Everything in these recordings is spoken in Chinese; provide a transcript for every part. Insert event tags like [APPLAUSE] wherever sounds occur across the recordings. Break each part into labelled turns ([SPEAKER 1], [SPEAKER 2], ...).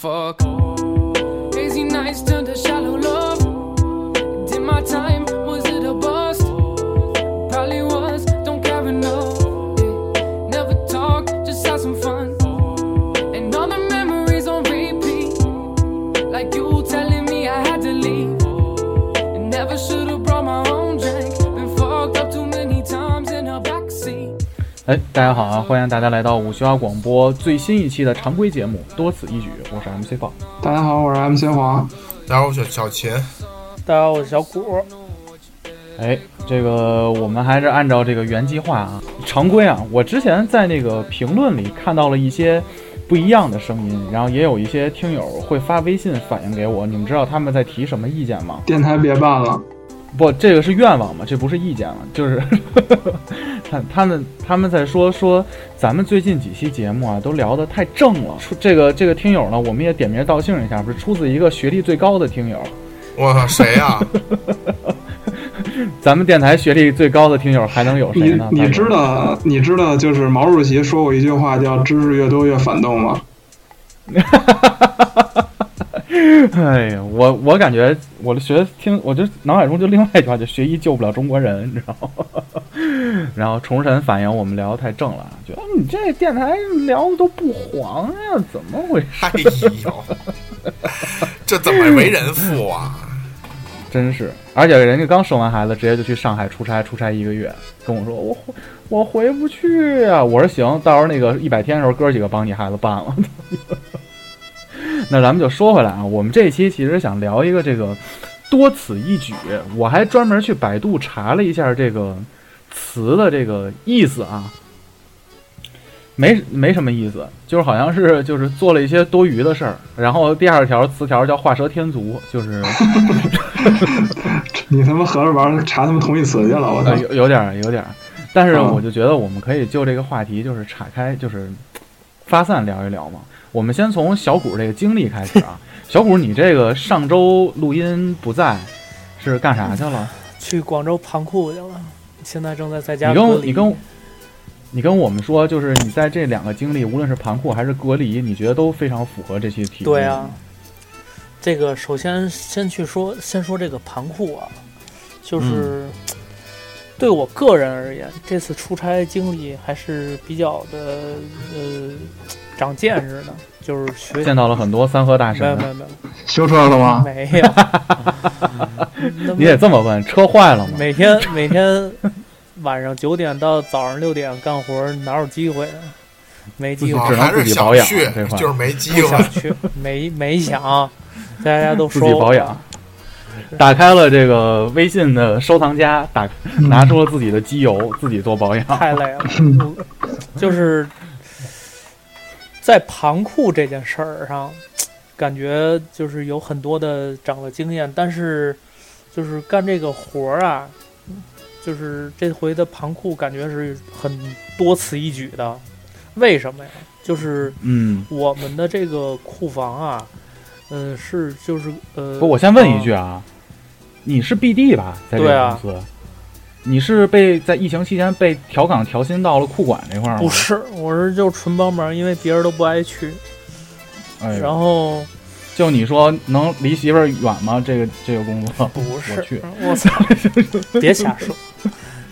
[SPEAKER 1] Fuck. Crazy nights turned to shallow love. Did my time, was it a bust? Probably was, don't care enough. Never talk, just have some fun. And all the memories on repeat. Like you telling me I had to leave. And never should've brought my own drink. Been fucked up too many times in a backseat.
[SPEAKER 2] 哎，大家好啊！欢迎大家来到五七八广播最新一期的常规节目《多此一举》，我是 MC 豹。
[SPEAKER 3] 大家好，我是 MC 黄。
[SPEAKER 4] 大家好，我是小秦。
[SPEAKER 5] 大家好，我是小谷。
[SPEAKER 2] 哎，这个我们还是按照这个原计划啊，常规啊。我之前在那个评论里看到了一些不一样的声音，然后也有一些听友会发微信反映给我。你们知道他们在提什么意见吗？
[SPEAKER 3] 电台别办了，
[SPEAKER 2] 不，这个是愿望嘛，这不是意见了，就是 [LAUGHS] 他他们他们在说说咱们最近几期节目啊都聊得太正了。出这个这个听友呢，我们也点名道姓一下，不是出自一个学历最高的听友，
[SPEAKER 4] 我靠，谁呀、[LAUGHS]
[SPEAKER 2] 咱们电台学历最高的听友还能有谁呢？
[SPEAKER 3] 你知道你知道就是毛主席说过一句话叫“知识越多越反动”吗？[LAUGHS] [LAUGHS]
[SPEAKER 2] 哎呀，我我感觉我的学听，我就脑海中就另外一句话，就学医救不了中国人，你知道吗？[LAUGHS] 然后重审反映我们聊得太正了，觉得你这电台聊的都不黄呀，怎么回事？
[SPEAKER 4] 哎呦，[LAUGHS] 这怎么为人父啊？
[SPEAKER 2] 真是，而且人家刚生完孩子，直接就去上海出差，出差一个月，跟我说我回我回不去呀、我说行，到时候那个一百天的时候，哥几个帮你孩子办了。那咱们就说回来啊，我们这一期其实想聊一个这个多此一举，我还专门去百度查了一下这个词的这个意思啊，没没什么意思，就是好像是就是做了一些多余的事儿。然后第二条词条叫画蛇添足，就是。[LAUGHS]
[SPEAKER 3] 你他妈合着玩儿查他们同义词去了，我操
[SPEAKER 2] 呃，！有有点儿，有点儿，但是
[SPEAKER 3] 嗯
[SPEAKER 2] 我就觉得我们可以就这个话题，就是岔开，就是发散聊一聊嘛。我们先从小谷这个经历开始啊。[LAUGHS] 小谷，你这个上周录音不在，是干啥去了？
[SPEAKER 5] 去广州盘库去了，现在正在在家
[SPEAKER 2] 你。跟你跟你跟我们说，就是你在这两个经历，无论是盘库还是隔离，你觉得都非常符合这期题目。
[SPEAKER 5] 对啊，这个首先先去说，先说这个盘库啊，就是、
[SPEAKER 2] 嗯
[SPEAKER 5] 对我个人而言，这次出差经历还是比较的呃长见识的，就是学
[SPEAKER 2] 见到了很多三河大
[SPEAKER 5] 没有没。有没有
[SPEAKER 3] 修车了吗？
[SPEAKER 5] 没有，[LAUGHS]
[SPEAKER 2] 你得这么问，车坏了吗？
[SPEAKER 5] 每天每天晚上九点到早上六点干活，哪有机会啊？没机会
[SPEAKER 4] 啊
[SPEAKER 2] 只，能自己保养这块，
[SPEAKER 4] 就是没机会。
[SPEAKER 5] 想去，没 [LAUGHS] 没想，大家都
[SPEAKER 2] 自
[SPEAKER 5] 说自
[SPEAKER 2] 己保养。打开了这个微信的收藏夹，打拿出了自己的机油，自己做保养。
[SPEAKER 5] 太累了，[LAUGHS] 就是在盘库这件事儿上，感觉就是有很多的长了经验，但是就是干这个活儿啊，就是这回的盘库感觉是很多此一举的。为什么呀？就是
[SPEAKER 2] 嗯，
[SPEAKER 5] 我们的这个库房啊，嗯、是就是呃，
[SPEAKER 2] 不，我先问一句啊，你是 BD 吧，在这个
[SPEAKER 5] 对啊
[SPEAKER 2] 公司？你是被在疫情期间被调岗调薪到了库管这块儿吗？
[SPEAKER 5] 不，是，我是就纯帮忙，因为别人都不爱去。
[SPEAKER 2] 哎，
[SPEAKER 5] 然后
[SPEAKER 2] 就你说能离媳妇儿远吗？这个这个工作
[SPEAKER 5] 不是
[SPEAKER 2] 去，
[SPEAKER 5] 我操，[LAUGHS] 别瞎说。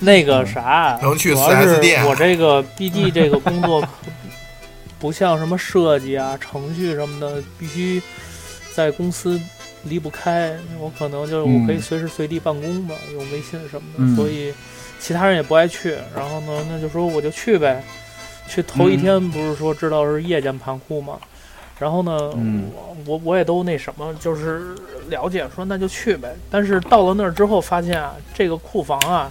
[SPEAKER 5] 那个啥，
[SPEAKER 4] 能去
[SPEAKER 5] 主要
[SPEAKER 4] 4S 店
[SPEAKER 5] 我这个 BD 这个工作可不像什么设计啊、程序什么的，必须在公司离不开。我可能就是我可以
[SPEAKER 2] 嗯
[SPEAKER 5] 随时随地办公嘛，用微信什么的，
[SPEAKER 2] 嗯
[SPEAKER 5] 所以其他人也不爱去。然后呢，那就说我就去呗。去头一
[SPEAKER 2] 嗯
[SPEAKER 5] 天不是说知道是夜间盘库嘛，然后呢，
[SPEAKER 2] 嗯
[SPEAKER 5] 我我我也都那什么，就是了解说那就去呗。但是到了那儿之后，发现啊，这个库房啊，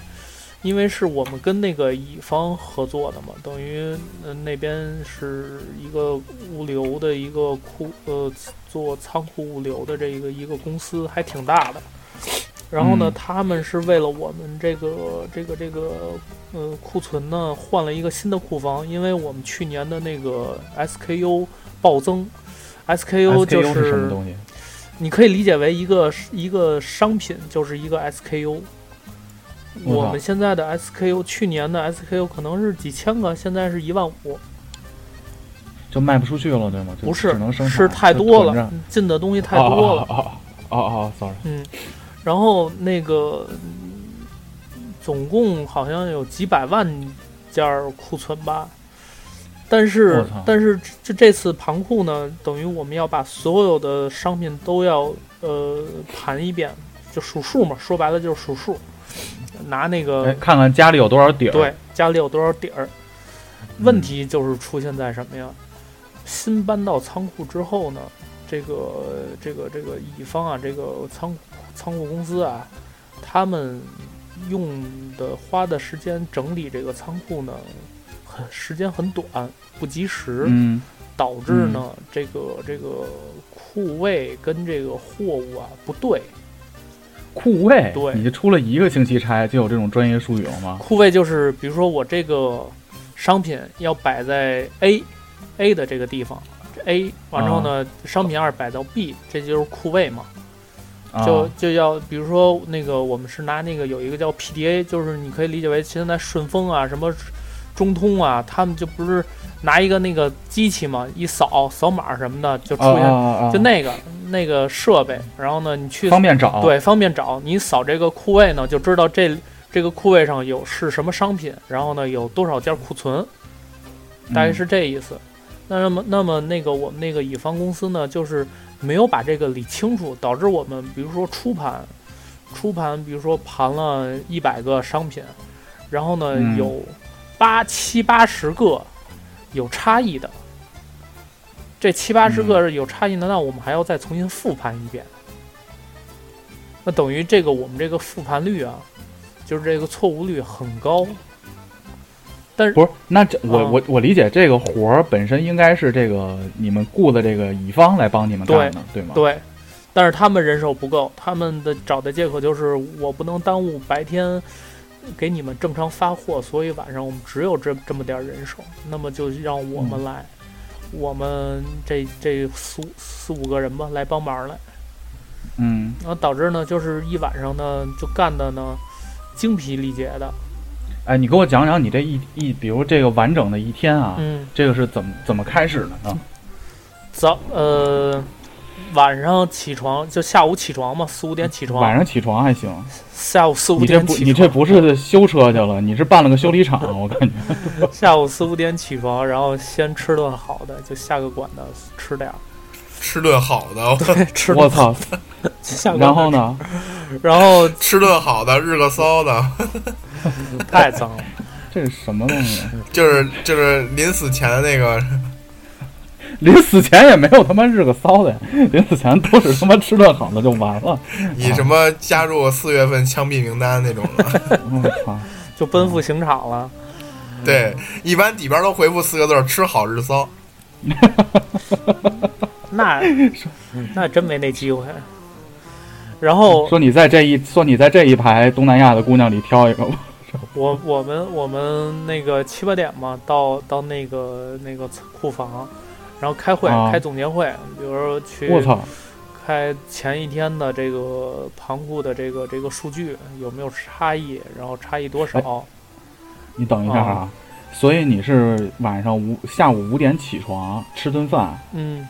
[SPEAKER 5] 因为是我们跟那个乙方合作的嘛，等于呃那边是一个物流的一个库呃做仓库物流的这个一个公司，还挺大的。然后呢，
[SPEAKER 2] 嗯
[SPEAKER 5] 他们是为了我们这个这个这个呃库存呢，换了一个新的库房，因为我们去年的那个 SKU 暴增，SKU 就
[SPEAKER 2] 是什么东西？
[SPEAKER 5] 你可以理解为一个一个商品就是一个 SKU。
[SPEAKER 2] 我
[SPEAKER 5] 们现在的 SKU，去年的 SKU 可能是几千个，现在是一万五，
[SPEAKER 2] 就卖不出去了，对吗？就
[SPEAKER 5] 不是
[SPEAKER 2] 只能生产
[SPEAKER 5] 是太多了，进的东西太多了。
[SPEAKER 2] 哦哦哦，sorry，
[SPEAKER 5] 嗯，然后那个嗯总共好像有几百万件儿库存吧，但是但是这这次盘库呢，等于我们要把所有的商品都要呃盘一遍，就数数嘛，说白了就是数数，拿那个
[SPEAKER 2] 哎，看看家里有多少底儿。
[SPEAKER 5] 对，家里有多少底儿。问题就是出现在什么呀？新搬到仓库之后呢，这个这个这个乙方啊，这个仓库仓库公司啊，他们用的花的时间整理这个仓库呢，很时间很短，不及时，
[SPEAKER 2] 嗯，
[SPEAKER 5] 导致呢、这个这个库位跟这个货物啊不对。
[SPEAKER 2] 库位，
[SPEAKER 5] 对
[SPEAKER 2] 你出了一个星期差就有这种专业术语了吗？
[SPEAKER 5] 库位就是，比如说我这个商品要摆在 A A 的这个地方这，A 完之后呢，商品二摆到 B，这就是库位嘛。
[SPEAKER 2] 啊
[SPEAKER 5] 就就要比如说那个我们是拿那个有一个叫 PDA，就是你可以理解为现在顺丰啊、什么中通啊，他们就不是拿一个那个机器嘛，一扫扫码什么的就出
[SPEAKER 2] 啊
[SPEAKER 5] 现，
[SPEAKER 2] 啊啊，
[SPEAKER 5] 就那个那个设备，然后呢你去
[SPEAKER 2] 方便找。，
[SPEAKER 5] 对，方便找。你扫这个库位呢，就知道这这个库位上有是什么商品，然后呢有多少件库存，大概是这意思。那那么那么那个我们那个乙方公司呢，就是没有把这个理清楚，导致我们比如说初盘，初盘比如说盘了一百个商品，然后呢、
[SPEAKER 2] 嗯
[SPEAKER 5] 有八七八十个有差异的。这七八十个有差异的，那我们还要再重新复盘一遍。那等于这个我们这个复盘率啊，就是这个错误率很高。但是
[SPEAKER 2] 不是，那这我
[SPEAKER 5] 啊
[SPEAKER 2] 我我理解这个活儿本身应该是这个你们雇的这个乙方来帮你们干的，对吗？
[SPEAKER 5] 对，但是他们人手不够，他们的找的借口就是我不能耽误白天给你们正常发货，所以晚上我们只有这这么点儿人手，那么就让我们来，我们这这四四五个人吧来帮忙来，
[SPEAKER 2] 嗯，
[SPEAKER 5] 然后导致呢就是一晚上呢就干的呢精疲力竭的，
[SPEAKER 2] 哎，你给我讲讲你这一一，比如这个完整的一天啊，
[SPEAKER 5] 嗯，
[SPEAKER 2] 这个是怎么怎么开始的呢？
[SPEAKER 5] 早呃晚上起床就下午起床嘛，四五点起床，
[SPEAKER 2] 晚上起床还行，
[SPEAKER 5] 下午四五
[SPEAKER 2] 你这不
[SPEAKER 5] 点起，
[SPEAKER 2] 你这不是修车去了，你是办了个修理厂，我感觉。[LAUGHS]
[SPEAKER 5] 下午四五点起床，然后先吃顿好的，就下个馆子吃点儿，
[SPEAKER 4] 吃顿好的，[LAUGHS]
[SPEAKER 5] 吃
[SPEAKER 2] 我操！然后？呢？
[SPEAKER 5] 然后
[SPEAKER 4] 吃顿好的，日个骚的，[LAUGHS]
[SPEAKER 5] 太脏了，
[SPEAKER 2] 这是什么东西？
[SPEAKER 4] 就是就是临死前的那个，
[SPEAKER 2] 临死前也没有他妈日个骚的呀，临死前都是他妈吃顿好的就完了。
[SPEAKER 4] 你什么加入四月份枪毙名单那种的，
[SPEAKER 2] 我操！
[SPEAKER 5] 就奔赴刑场了。
[SPEAKER 4] 对，一般底边都回复四个字儿：吃好日骚。[LAUGHS]
[SPEAKER 5] 那 [LAUGHS] 那真没那机会。然后
[SPEAKER 2] 说你在这一说你在这一排东南亚的姑娘里挑一个吧。
[SPEAKER 5] 我我们我们那个七八点嘛，到到那个那个库房，然后开会、
[SPEAKER 2] 啊
[SPEAKER 5] 开总结会，比如说去
[SPEAKER 2] 我操！
[SPEAKER 5] 开前一天的这个盘库的这个这个数据有没有差异，然后差异多少？
[SPEAKER 2] 你等一下啊，所以你是晚上五下午五点起床吃顿饭，
[SPEAKER 5] 嗯，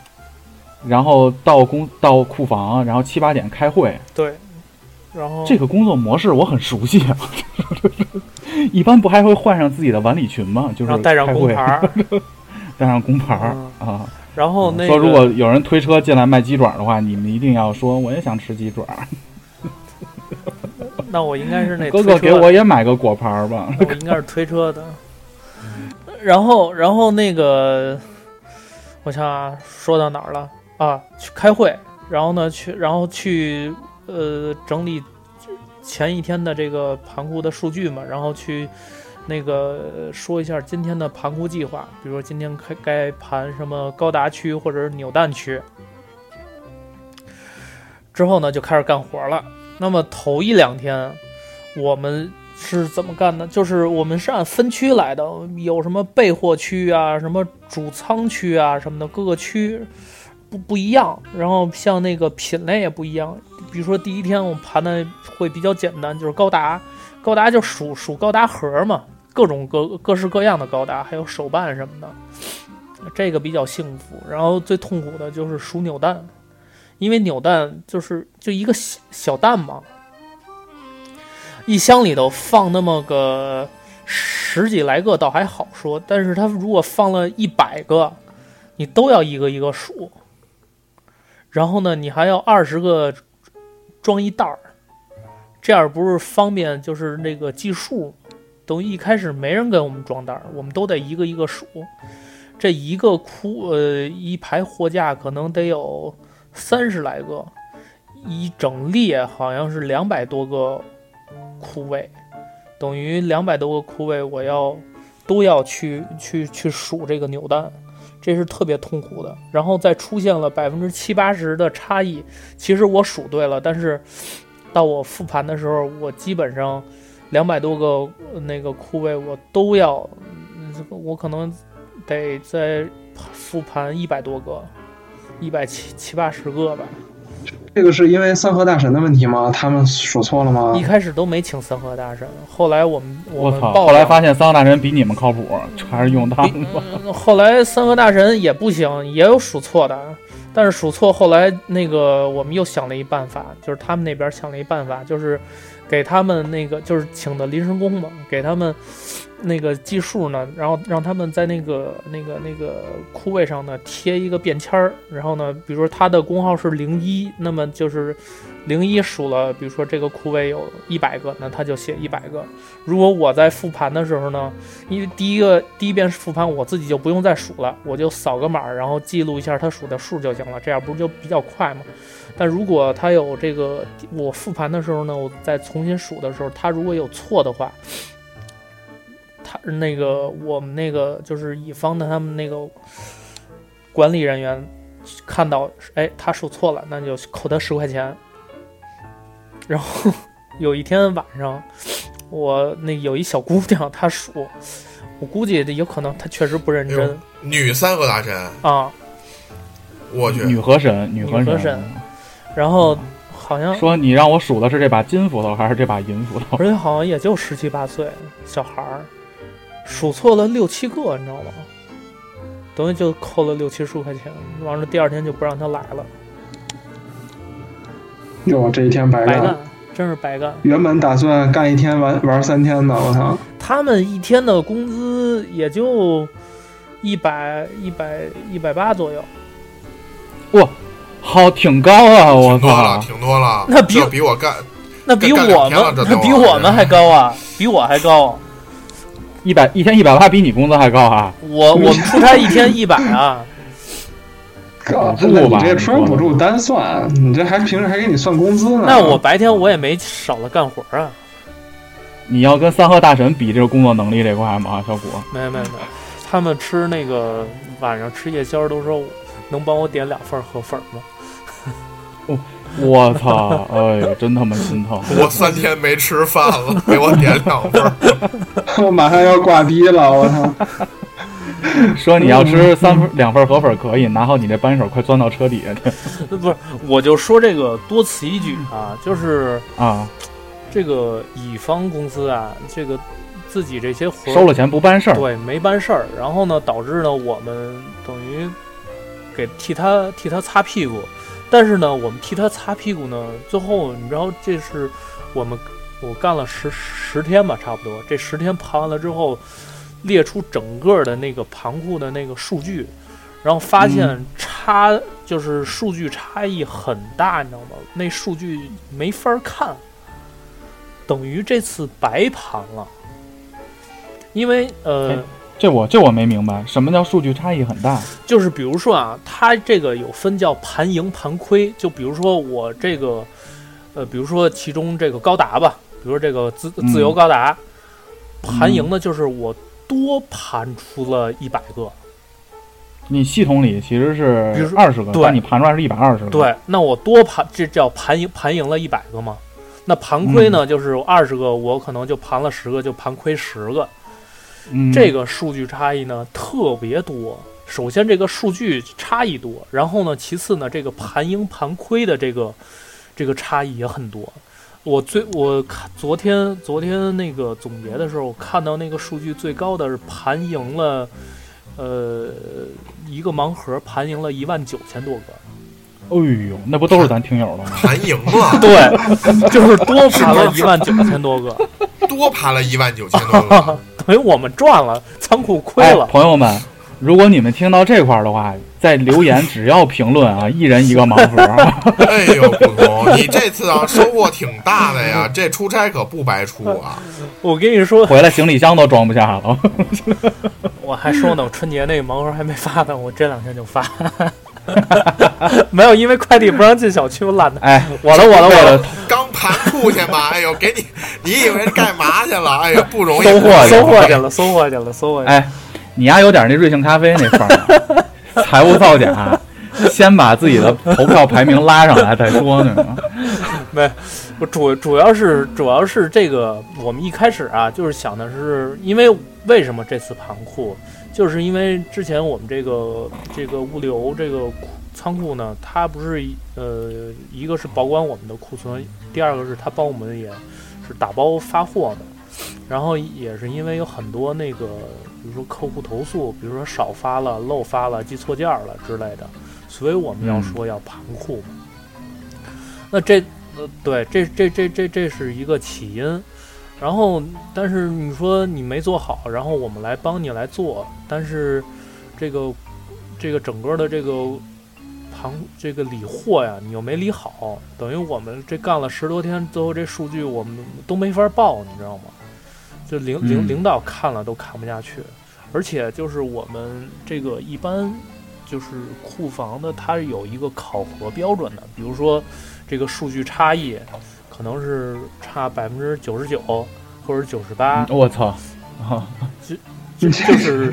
[SPEAKER 2] 然后到工到库房，然后七八点开会。
[SPEAKER 5] 对。然后
[SPEAKER 2] 这个工作模式我很熟悉啊，[LAUGHS] 一般不还会换上自己的晚礼裙吗？就是 [LAUGHS]
[SPEAKER 5] 带上工牌儿，
[SPEAKER 2] 带上工牌啊。
[SPEAKER 5] 然后那个
[SPEAKER 2] 说如果有人推车进来卖鸡爪的话，你们一定要说我也想吃鸡爪，[LAUGHS]
[SPEAKER 5] 那我应该是那
[SPEAKER 2] 哥哥给我也买个果盘儿吧。
[SPEAKER 5] 我应该是推车的。然后，然后那个，我想啊，说到哪儿了啊？去开会，然后呢，去，然后去呃整理前一天的这个盘库的数据嘛，然后去那个说一下今天的盘库计划，比如说今天开该盘什么高达区或者是扭蛋区。之后呢，就开始干活了。那么头一两天，我们是怎么干的？就是我们是按分区来的，有什么备货区啊，什么主仓区啊什么的，各个区不不一样。然后像那个品类也不一样，比如说第一天我们盘的会比较简单，就是高达，高达就数数高达盒嘛，各种各各式各样的高达，还有手办什么的，这个比较幸福。然后最痛苦的就是数扭蛋。因为扭蛋就是就一个小小蛋嘛，一箱里头放那么个十几来个倒还好说，但是它如果放了一百个，你都要一个一个数，然后呢，你还要二十个装一袋儿，这样不是方便就是那个计数，等于一开始没人给我们装袋儿，我们都得一个一个数，这一个库呃一排货架可能得有。三十来个，一整列好像是两百多个库位，等于两百多个库位，我要都要去去去数这个扭蛋，这是特别痛苦的。然后再出现了百分之七八十的差异，其实我数对了，但是到我复盘的时候，我基本上两百多个那个库位我都要，我可能得再复盘一百多个。一百七七八十个吧，
[SPEAKER 3] 这个是因为三河大神的问题吗？他们数错了吗
[SPEAKER 5] 一？开始都没请三河大神，后来我们
[SPEAKER 2] 我操！
[SPEAKER 5] 们报
[SPEAKER 2] 后来发现三河大神比你们靠谱，还是用他们吧。
[SPEAKER 5] 嗯，后来三河大神也不行，也有数错的，但是数错后来那个我们又想了一办法，就是他们那边想了一办法，就是给他们那个就是请的临时工嘛，给他们那个计数呢，然后让他们在那个那个那个库位上呢贴一个便签儿，然后呢，比如说他的工号是零一，那么就是零一数了，比如说这个库位有一百个，那他就写一百个。如果我在复盘的时候呢，因为第一个第一遍复盘我自己就不用再数了，我就扫个码，然后记录一下他数的数就行了，这样不是就比较快吗？但如果他有这个我复盘的时候呢，我再重新数的时候，他如果有错的话，他那个我们那个就是乙方的他们那个管理人员看到，哎，他数错了，那就扣他十块钱。然后有一天晚上，我那有一小姑娘，她数，我估计有可能她确实不认真。
[SPEAKER 4] 女三和大神，
[SPEAKER 5] 啊。
[SPEAKER 4] 我去，
[SPEAKER 2] 女河神，女河
[SPEAKER 5] 女河神然后好像
[SPEAKER 2] 说你让我数的是这把金斧头还是这把银斧头？[LAUGHS]
[SPEAKER 5] 而且好像也就十七八岁小孩儿，数错了六七个，你知道吗？等于就扣了六七十块钱，完了第二天就不让他来了，
[SPEAKER 3] 哟，这一天白干
[SPEAKER 5] 白干。，真是白干。
[SPEAKER 3] 原本打算干一天玩玩三天的，我操！
[SPEAKER 5] 他们一天的工资也就一百一百一百八左右，
[SPEAKER 2] 好，挺高啊！我
[SPEAKER 4] 挺多了，
[SPEAKER 2] 操！
[SPEAKER 4] 挺多了，
[SPEAKER 5] 那比
[SPEAKER 4] 比我干
[SPEAKER 5] 那比我们那比我们还高啊，比我还高。
[SPEAKER 2] 一百一天一百八，比你工资还高啊！
[SPEAKER 5] 我我们出差一天一百啊，[LAUGHS]
[SPEAKER 3] 哥，
[SPEAKER 2] 补助吧
[SPEAKER 3] 那你这出补助单算，你这还平时还给你算工资呢？
[SPEAKER 5] 那我白天我也没少了干活啊。
[SPEAKER 2] 你要跟三河大神比这个工作能力这块吗？小谷，
[SPEAKER 5] 没有没有没有，他们吃那个晚上吃夜宵都说能帮我点两份河粉吗？[LAUGHS]
[SPEAKER 2] 我操！哎呦，真他妈心疼！[LAUGHS]
[SPEAKER 4] 我三天没吃饭了，[LAUGHS] 给我点两份儿。
[SPEAKER 3] 我马上要挂逼了，我操！
[SPEAKER 2] 说你要吃三份两份河粉可以，拿好你这扳手，快钻到车底下去
[SPEAKER 5] 不是，我就说这个多此一举啊，就是
[SPEAKER 2] 啊！
[SPEAKER 5] 这个乙方公司啊，这个自己这些活儿
[SPEAKER 2] 收了钱不办事儿，
[SPEAKER 5] 对没办事儿，然后呢，导致呢我们等于给替他替他擦屁股，但是呢，我们替他擦屁股呢，最后你知道这是我们我干了十十天吧，差不多。这十天盘完了之后，列出整个的那个盘库的那个数据，然后发现差、就是数据差异很大，你知道吗？那数据没法看，等于这次白盘了。因为呃，
[SPEAKER 2] 哎这我这我没明白，什么叫数据差异很大？
[SPEAKER 5] 就是比如说啊，它这个有分叫盘盈盘亏，就比如说我这个，呃，比如说其中这个高达吧，比如说这个自自由高达，盘盈的就是我多盘出了一百个，
[SPEAKER 2] 你系统里其实是二十个，但你盘出来是一百二十个。，
[SPEAKER 5] 对，那我多盘这叫盘盈盘盈了一百个嘛？那盘亏呢，就是二十个，我可能就盘了十个，就盘亏十个。
[SPEAKER 2] 嗯，
[SPEAKER 5] 这个数据差异呢特别多。首先，这个数据差异多，然后呢，其次呢，这个盘盈盘亏的这个这个差异也很多。我最我看昨天昨天那个总结的时候，我看到那个数据最高的是盘赢了，呃，一个盲盒盘赢了一万九千多个。
[SPEAKER 2] 哎呦，那不都是咱听友的吗？
[SPEAKER 4] 盘赢了，
[SPEAKER 5] 对，[LAUGHS] 就是多盘了一万九千多个，
[SPEAKER 4] 多盘了一万九千多 [LAUGHS] 个。
[SPEAKER 5] 等于我们赚了，仓库亏
[SPEAKER 2] 哎
[SPEAKER 5] 了。
[SPEAKER 2] 朋友们，如果你们听到这块儿的话，在留言 [LAUGHS] 只要评论啊，一人一个盲盒啊。[LAUGHS]
[SPEAKER 4] 哎呦，不同，你这次啊收获挺大的呀，这出差可不白出啊。
[SPEAKER 5] 我跟你说，
[SPEAKER 2] 回来行李箱都装不下了。
[SPEAKER 5] 我还说呢，我春节那个盲盒还没发呢，我这两天就发。没有，因为快递不让进小区，我懒得。
[SPEAKER 2] 哎，
[SPEAKER 5] 我的，我的，我的，
[SPEAKER 4] 刚盘库去吧，[LAUGHS] 哎呦，给你，你以为干嘛去了？哎呀，不容易，
[SPEAKER 2] 收获去
[SPEAKER 5] 收获去了，收获去了，收获去了。
[SPEAKER 2] 哎，你丫有点那瑞幸咖啡那范儿，[LAUGHS] 财务造假，先把自己的投票排名拉上来再说呢。[LAUGHS]
[SPEAKER 5] 没，我主主要是主要是这个，我们一开始啊，就是想的是，因为为什么这次盘库，就是因为之前我们这个这个物流这个库仓库呢，它不是呃，一个是保管我们的库存，第二个是它帮我们也是打包发货的，然后也是因为有很多那个，比如说客户投诉，比如说少发了、漏发了、寄错件了之类的，所以我们要说要盘库。那这呃，对，这这这这这是一个起因，然后但是你说你没做好，然后我们来帮你来做，但是这个这个整个的这个盘这个理货呀，你又没理好，等于我们这干了十多天，最后这数据我们都没法报，你知道吗？就领领
[SPEAKER 2] 嗯
[SPEAKER 5] 领导看了都看不下去，而且就是我们这个一般就是库房的，它有一个考核标准的，比如说这个数据差异可能是差百分之九十九或者九十八，
[SPEAKER 2] 我操！啊
[SPEAKER 5] 就 [LAUGHS] 就是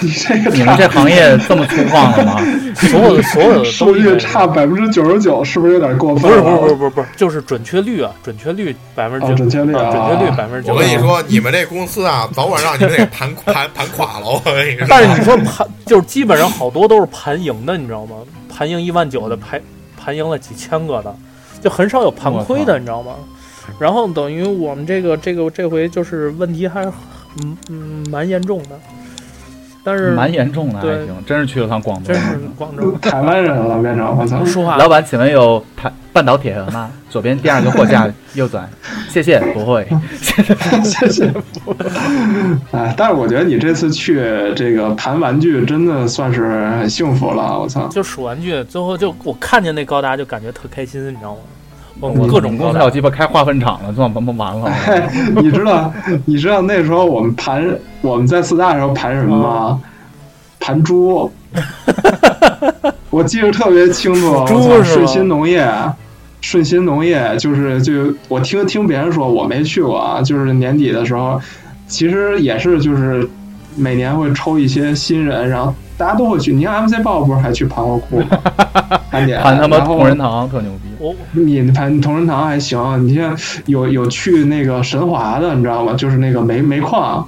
[SPEAKER 3] 你这个 [LAUGHS]
[SPEAKER 2] 你们这行业这么粗犷了吗？
[SPEAKER 5] 所有的所有的 [LAUGHS] 都
[SPEAKER 3] 数据
[SPEAKER 5] 因为
[SPEAKER 3] 差百分之九十九，是不是有点过分
[SPEAKER 5] 不是？不是不是不是不是，就是准确率啊，准确率百分之
[SPEAKER 3] 准确率啊
[SPEAKER 5] 准确率百分之九。
[SPEAKER 4] 我跟你，说，你们这公司啊，早晚让你们给盘盘盘垮了。我跟你说，
[SPEAKER 5] 但是你说盘就是基本上好多都是盘赢的，你知道吗？盘赢一万九的，盘盘赢了几千个的，就很少有盘亏的，你知道吗？然后等于我们这个这个这回就是问题还是嗯嗯蛮严重的，但是
[SPEAKER 2] 蛮严重的，还
[SPEAKER 5] 对
[SPEAKER 2] 行，真是去了趟广州
[SPEAKER 5] 真。是广州
[SPEAKER 3] 台湾人了，变成我操！
[SPEAKER 5] 说话
[SPEAKER 2] 老板，请问有台半岛铁盒吗？[LAUGHS] 左边第二个货架右转，谢谢，不会。[LAUGHS] [LAUGHS]
[SPEAKER 3] 谢谢。哎，但是我觉得你这次去这个盘玩具，真的算是很幸福了。我操！
[SPEAKER 5] 就数玩具，最后就我看见那高达就感觉特开心，你知道吗？我
[SPEAKER 2] 我
[SPEAKER 5] 各种高达
[SPEAKER 2] 公司要，鸡巴开化粪厂了，这完完了。
[SPEAKER 3] 哎，[LAUGHS] 你知道，你知道那时候我们盘我们在四大的时候盘什么吗？盘猪。[LAUGHS] 我记得特别清楚，我
[SPEAKER 5] 猪是
[SPEAKER 3] 顺鑫农业，顺鑫农业就是就我听听别人说，我没去过啊，就是年底的时候，其实也是就是每年会抽一些新人，然后大家都会去。你看 MC 报不是还去盘过库吗？[LAUGHS] 盘点
[SPEAKER 2] 盘他妈同仁堂特牛逼。
[SPEAKER 5] 我
[SPEAKER 3] 你盘同仁堂还行，你像有有去那个神华的，你知道吗？就是那个煤煤矿，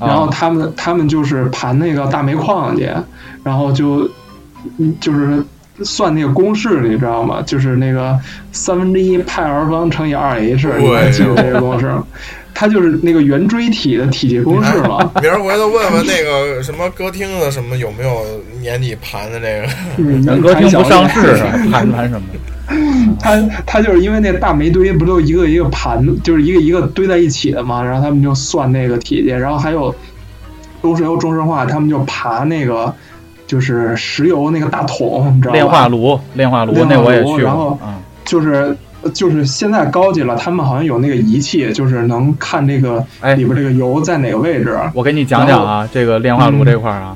[SPEAKER 3] 然后
[SPEAKER 2] 啊
[SPEAKER 3] 他们他们就是盘那个大煤矿去，然后就嗯就是算那个公式，你知道吗？就是那个三分之一派 r 方乘以二 h，你还记得这个公式吗？它就是那个圆锥体的体积公式嘛。
[SPEAKER 4] 明儿回头问问那个什么歌厅的什么有没有年底盘的这个。[LAUGHS]
[SPEAKER 3] 嗯
[SPEAKER 2] 歌厅不上市？盘盘什么？[LAUGHS]
[SPEAKER 3] 他他就是因为那大煤堆不都一个一个盘，就是一个一个堆在一起的嘛，然后他们就算那个体积，然后还有中石油、中石化，他们就爬那个就是石油那个大桶，你知道吧？
[SPEAKER 2] 炼化炉，炼化炉那我也去
[SPEAKER 3] 炉然后
[SPEAKER 2] 过啊。
[SPEAKER 3] 就是就是现在高级了，他们好像有那个仪器，就是能看这个
[SPEAKER 2] 哎
[SPEAKER 3] 里边这个油在哪个位置。
[SPEAKER 2] 我给你讲讲啊，这个炼化炉
[SPEAKER 3] 嗯
[SPEAKER 2] 这块儿啊，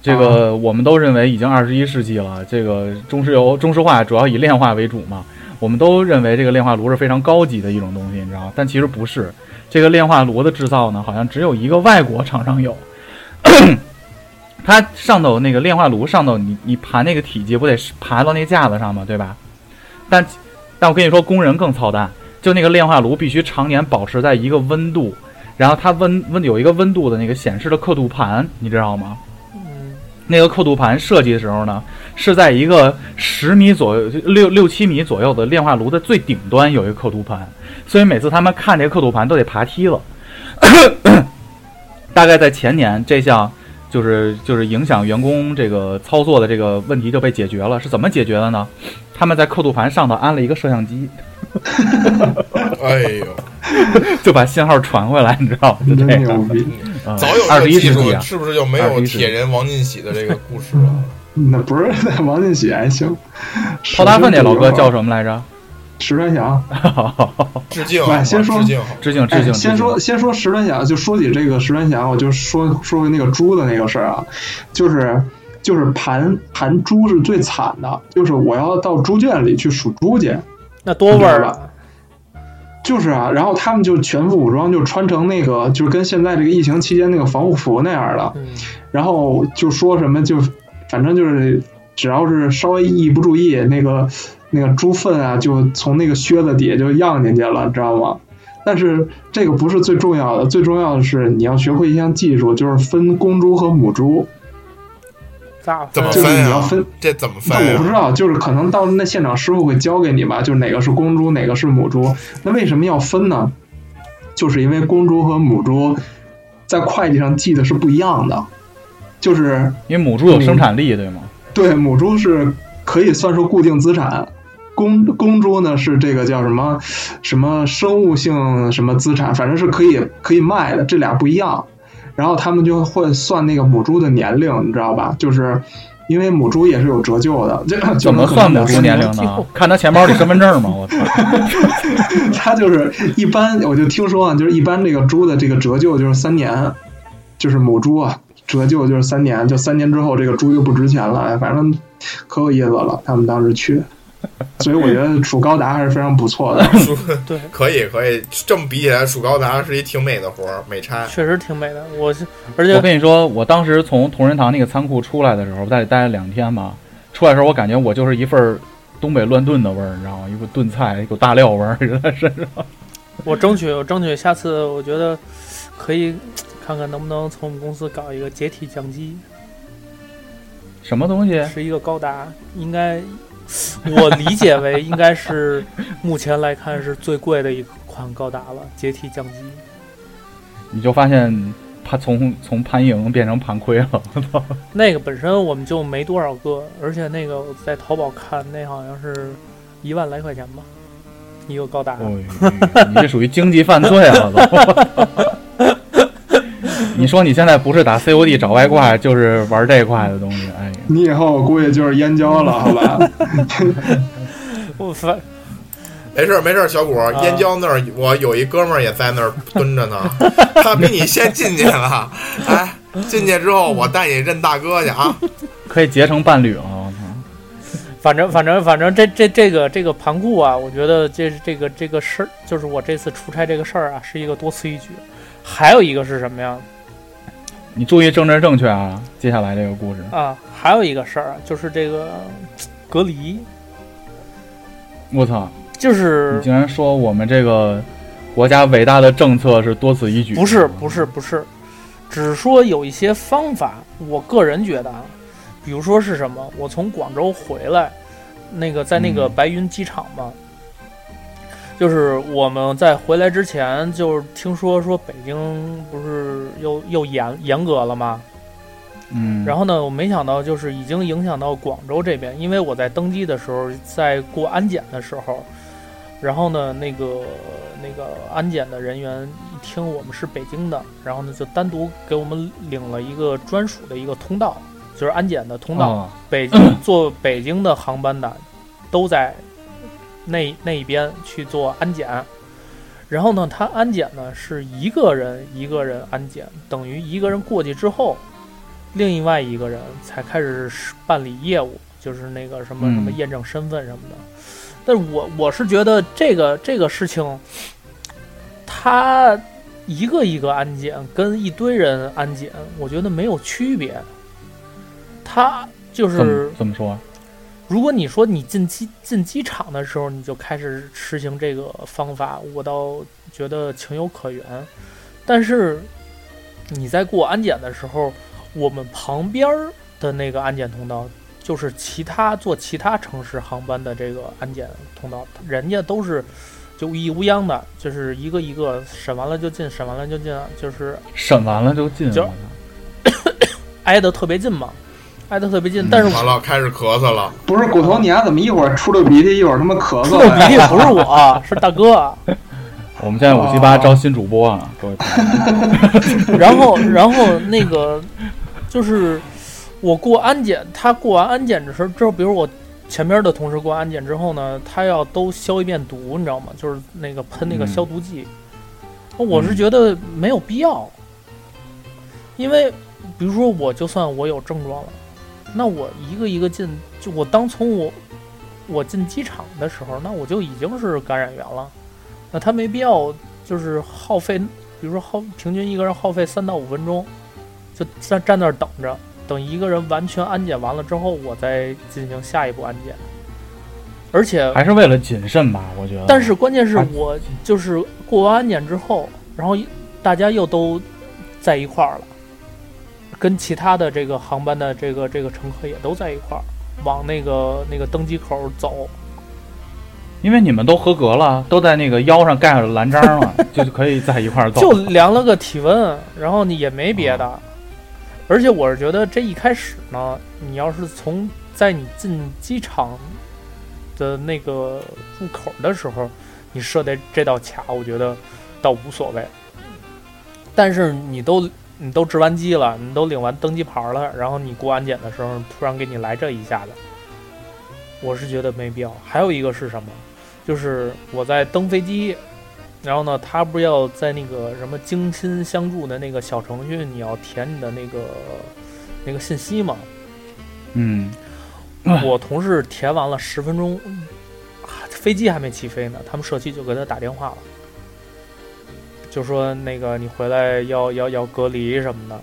[SPEAKER 2] 这个我们都认为已经二十一世纪了，这个中石油、中石化主要以炼化为主嘛，我们都认为这个炼化炉是非常高级的一种东西，你知道吗？但其实不是，这个炼化炉的制造呢，好像只有一个外国厂商有。它上头那个炼化炉上头你，你盘那个体积不得爬到那架子上吗？对吧？但但我跟你说，工人更操蛋，就那个炼化炉必须常年保持在一个温度，然后它温温有一个温度的那个显示的刻度盘，你知道吗？
[SPEAKER 5] 嗯，
[SPEAKER 2] 那个刻度盘设计的时候呢，是在一个十米左右、六六七米左右的炼化炉的最顶端有一个刻度盘，所以每次他们看这个刻度盘都得爬梯子。[COUGHS] 大概在前年，这项就是就是影响员工这个操作的这个问题就被解决了。是怎么解决的呢？他们在刻度盘上头安了一个摄像机，[LAUGHS]
[SPEAKER 4] 哎呦，[LAUGHS]
[SPEAKER 2] 就把信号传回来，你知道吗？就这样。
[SPEAKER 3] 牛逼！
[SPEAKER 2] 嗯
[SPEAKER 4] 早有
[SPEAKER 2] 二十
[SPEAKER 4] 这技术，
[SPEAKER 2] 一世纪啊，
[SPEAKER 4] 是不是就没有
[SPEAKER 2] 21世纪
[SPEAKER 4] 铁人王进喜的这个故事了？[LAUGHS]
[SPEAKER 3] 那不是王进喜还行，
[SPEAKER 2] 掏大粪那老哥叫？什么来着？
[SPEAKER 3] 石川祥。[LAUGHS]
[SPEAKER 4] 致敬，
[SPEAKER 3] 喂先说
[SPEAKER 4] 致敬，
[SPEAKER 3] 哎，
[SPEAKER 2] 致敬致敬！
[SPEAKER 3] 先说先说石川祥，就说起这个石川祥，我就说说回那个猪的那个事儿啊，就是就是盘盘猪是最惨的，就是我要到猪圈里去数猪去，
[SPEAKER 5] 那多味儿啊！
[SPEAKER 3] 就是啊，然后他们就全副武装，就穿成那个就是跟现在这个疫情期间那个防护服那样的，
[SPEAKER 5] 嗯，
[SPEAKER 3] 然后就说什么就反正就是只要是稍微一不注意，那个那个猪粪啊，就从那个靴子底下就漾进去了，知道吗？但是这个不是最重要的，最重要的是你要学会一项技术，就是分公猪和母猪。
[SPEAKER 5] 咋
[SPEAKER 4] 怎么
[SPEAKER 3] 就是
[SPEAKER 4] 分啊
[SPEAKER 3] 你要分？
[SPEAKER 4] 这怎么分啊？
[SPEAKER 3] 但我不知道，就是可能到那现场师傅会教给你吧，就是哪个是公猪，哪个是母猪。那为什么要分呢？就是因为公猪和母猪在会计上记的是不一样的，就是
[SPEAKER 2] 因为母猪有生产力，对吗？
[SPEAKER 3] 对，母猪是可以算出固定资产，公公猪呢是这个叫什么什么生物性什么资产，反正是可以可以卖的，这俩不一样。然后他们就会算那个母猪的年龄，你知道吧？就是因为母猪也是有折旧的，这就
[SPEAKER 2] 怎么算母猪年龄呢？看他钱包里身份证吗？我操！[LAUGHS]
[SPEAKER 3] 他就是一般，我就听说啊，就是一般这个猪的这个折旧就是三年，就是母猪啊，折旧就是三年，就三年之后这个猪就不值钱了，哎，反正可有意思了。他们当时去，[LAUGHS] 所以我觉得数高达还是非常不错的。
[SPEAKER 4] 数 [LAUGHS]
[SPEAKER 5] 对，
[SPEAKER 4] 可以可以，这么比起来，数高达是一挺美的活儿，美差。
[SPEAKER 5] 确实挺美的。我是，而且我
[SPEAKER 2] 跟你说，我当时从同仁堂那个仓库出来的时候，在里待了两天嘛，出来的时候我感觉我就是一份儿东北乱炖的味儿，你知道吗？一股炖菜，一股大料味儿在身上。
[SPEAKER 5] 我争取，我争取下次，我觉得可以看看能不能从我们公司搞一个解体降机，
[SPEAKER 2] 什么东西？
[SPEAKER 5] 是一个高达，应该我理解为应该是目前来看是最贵的一款高达了，解体降机。
[SPEAKER 2] 你就发现他从从潘盈变成盘亏了。[LAUGHS]
[SPEAKER 5] 那个本身我们就没多少个，而且那个我在淘宝看，那好像是一万来块钱吧，一个高达。
[SPEAKER 2] 哦，你这属于经济犯罪啊！都。[LAUGHS] [LAUGHS] 你说你现在不是打 COD 找外挂，就是玩这块的东西，哎呀，
[SPEAKER 3] 你以后我估计就是燕郊了，好吧？[LAUGHS]
[SPEAKER 5] 我反
[SPEAKER 4] 没事儿没事儿，小谷，燕郊那儿我有一哥们儿也在那儿蹲着呢，[LAUGHS] 他比你先进去了。哎，进去之后我带你认大哥去啊！
[SPEAKER 2] 可以结成伴侣了。我操！
[SPEAKER 5] 反正反正反正这这这个这个盘库啊，我觉得这这个这个事儿，就是我这次出差这个事儿啊，是一个多此一举。还有一个是什么呀？
[SPEAKER 2] 你注意政治正确啊！接下来这个故事，
[SPEAKER 5] 啊，还有一个事儿啊，就是这个隔离，
[SPEAKER 2] 我操！
[SPEAKER 5] 就是
[SPEAKER 2] 你竟然说我们这个国家伟大的政策是多此一举？
[SPEAKER 5] 不是不是不是，只是说有一些方法，我个人觉得啊，比如说是什么，我从广州回来，那个在那个
[SPEAKER 2] 嗯
[SPEAKER 5] 白云机场嘛，就是我们在回来之前，就是听说说北京不是又又严严格了吗？
[SPEAKER 2] 嗯，
[SPEAKER 5] 然后呢，我没想到就是已经影响到广州这边，因为我在登机的时候，在过安检的时候，然后呢，那个那个安检的人员一听我们是北京的，然后呢就单独给我们领了一个专属的一个通道，就是安检的通道。
[SPEAKER 2] 哦
[SPEAKER 5] 北京坐北京的航班的都在那那一边去做安检。然后呢，他安检呢是一个人一个人安检，等于一个人过去之后，另外一个人才开始办理业务，就是那个什么
[SPEAKER 2] 嗯
[SPEAKER 5] 什么验证身份什么的。但是我我是觉得这个这个事情，他一个一个安检跟一堆人安检，我觉得没有区别。他就是
[SPEAKER 2] 怎么说？
[SPEAKER 5] 如果你说你进机进机场的时候你就开始实行这个方法，我倒觉得情有可原。但是你在过安检的时候，我们旁边儿的那个安检通道，就是其他坐其他城市航班的这个安检通道，人家都是就无一无央的，就是一个一个审完了就进，审完了就进，就是
[SPEAKER 2] 审完了就进
[SPEAKER 5] 就
[SPEAKER 2] 了。[COUGHS]
[SPEAKER 5] 挨得特别近嘛，挨得特别
[SPEAKER 2] 嗯
[SPEAKER 5] 近。但是
[SPEAKER 4] 完了，开始咳嗽了。
[SPEAKER 3] 不是骨头，你丫怎么一会儿出溜鼻涕，一会儿他妈咳嗽呀？
[SPEAKER 5] 鼻涕不是我，[LAUGHS] 是大哥。
[SPEAKER 2] 我们现在五七八招新主播啊，各位。[LAUGHS]
[SPEAKER 5] 然后，然后那个就是我过安检，他过完安检的时候，之后，比如我前边的同事过安检之后呢，他要都消一遍毒，你知道吗？就是那个喷那个
[SPEAKER 2] 嗯
[SPEAKER 5] 消毒剂。我是觉得没有必要，因为比如说我就算我有症状了，那我一个一个进，就我当从我我进机场的时候，那我就已经是感染源了，那他没必要就是耗费，比如说耗平均一个人耗费三到五分钟，就站站那儿等着，等一个人完全安检完了之后，我再进行下一步安检。而且
[SPEAKER 2] 还是为了谨慎吧，我觉得。
[SPEAKER 5] 但是关键是
[SPEAKER 2] 啊
[SPEAKER 5] 我就是过完安检之后，然后大家又都在一块儿了，跟其他的这个航班的这个这个乘客也都在一块儿，往那个那个登机口走。
[SPEAKER 2] 因为你们都合格了，都在那个腰上盖上蓝章了，[LAUGHS] 就可以在一块儿走。
[SPEAKER 5] 就量了个体温，然后你也没别的。而且我是觉得这一开始呢，你要是从在你进机场的那个入口的时候，你设的这道卡，我觉得倒无所谓。但是你都你都值完机了，你都领完登机牌了，然后你过安检的时候，突然给你来这一下子，我是觉得没必要。还有一个是什么？就是我在登飞机，然后呢，他不是要在那个什么精心相助的那个小程序，你要填你的那个那个信息吗？
[SPEAKER 2] 嗯，
[SPEAKER 5] 我同事填完了十分钟，啊飞机还没起飞呢，他们社区就给他打电话了，就说那个你回来要要要隔离什么的。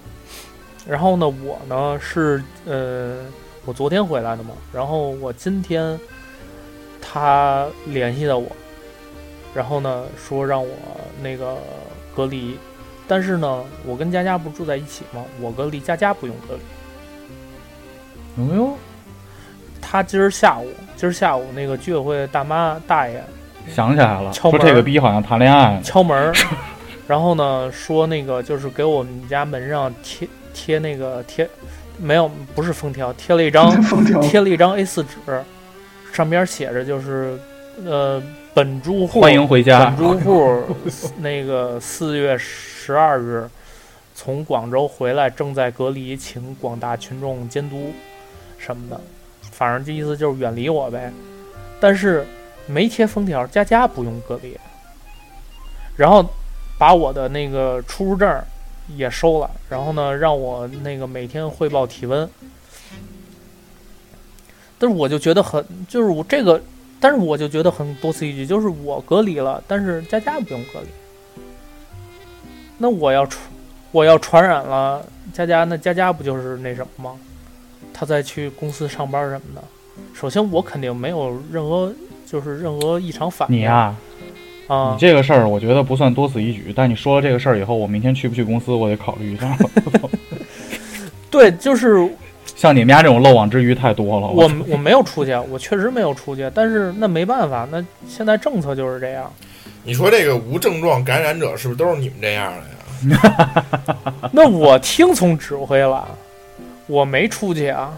[SPEAKER 5] 然后呢，我呢是呃，我昨天回来的嘛，然后我今天他联系的我，然后呢说让我那个隔离，但是呢，我跟佳佳不住在一起吗？我隔离，佳佳不用隔离。
[SPEAKER 2] 哎呦，
[SPEAKER 5] 他今儿下午，今儿下午那个居委会大妈大爷
[SPEAKER 2] 想起来了，说
[SPEAKER 5] 敲门
[SPEAKER 2] 这个逼好像谈恋爱。
[SPEAKER 5] 敲门儿，[LAUGHS] 然后呢说那个就是给我们家门上贴贴那个贴，没有不是封条，贴了一张 [LAUGHS]
[SPEAKER 3] 封条
[SPEAKER 5] 贴了一张 A 4纸，上边写着就是呃本住户
[SPEAKER 2] 欢迎回家
[SPEAKER 5] 本。住户那个四月十二日从广州回来，正在隔离，请广大群众监督什么的，反正这意思就是远离我呗。但是没贴封条，佳佳不用隔离，然后把我的那个出入证也收了，然后呢让我那个每天汇报体温。但是我就觉得很，就是我这个，但是我就觉得很多此一举，就是我隔离了，但是佳佳不用隔离。那我要传，我要传染了佳佳，那佳佳不就是那什么吗？他再去公司上班什么的，首先我肯定没有任何就是任何异常反应。
[SPEAKER 2] 你呀、
[SPEAKER 5] 啊
[SPEAKER 2] 你，这个事儿我觉得不算多此一举，但你说了这个事儿以后，我明天去不去公司，我得考虑一下。[LAUGHS]
[SPEAKER 5] 对，就是 [LAUGHS]
[SPEAKER 2] 像你们家这种漏网之鱼太多了。
[SPEAKER 5] 我我没有出去，我确实没有出去，但是那没办法，那现在政策就是这样。
[SPEAKER 4] 你说这个无症状感染者是不是都是你们这样的呀？[LAUGHS]
[SPEAKER 5] 那我听从指挥了，我没出去啊，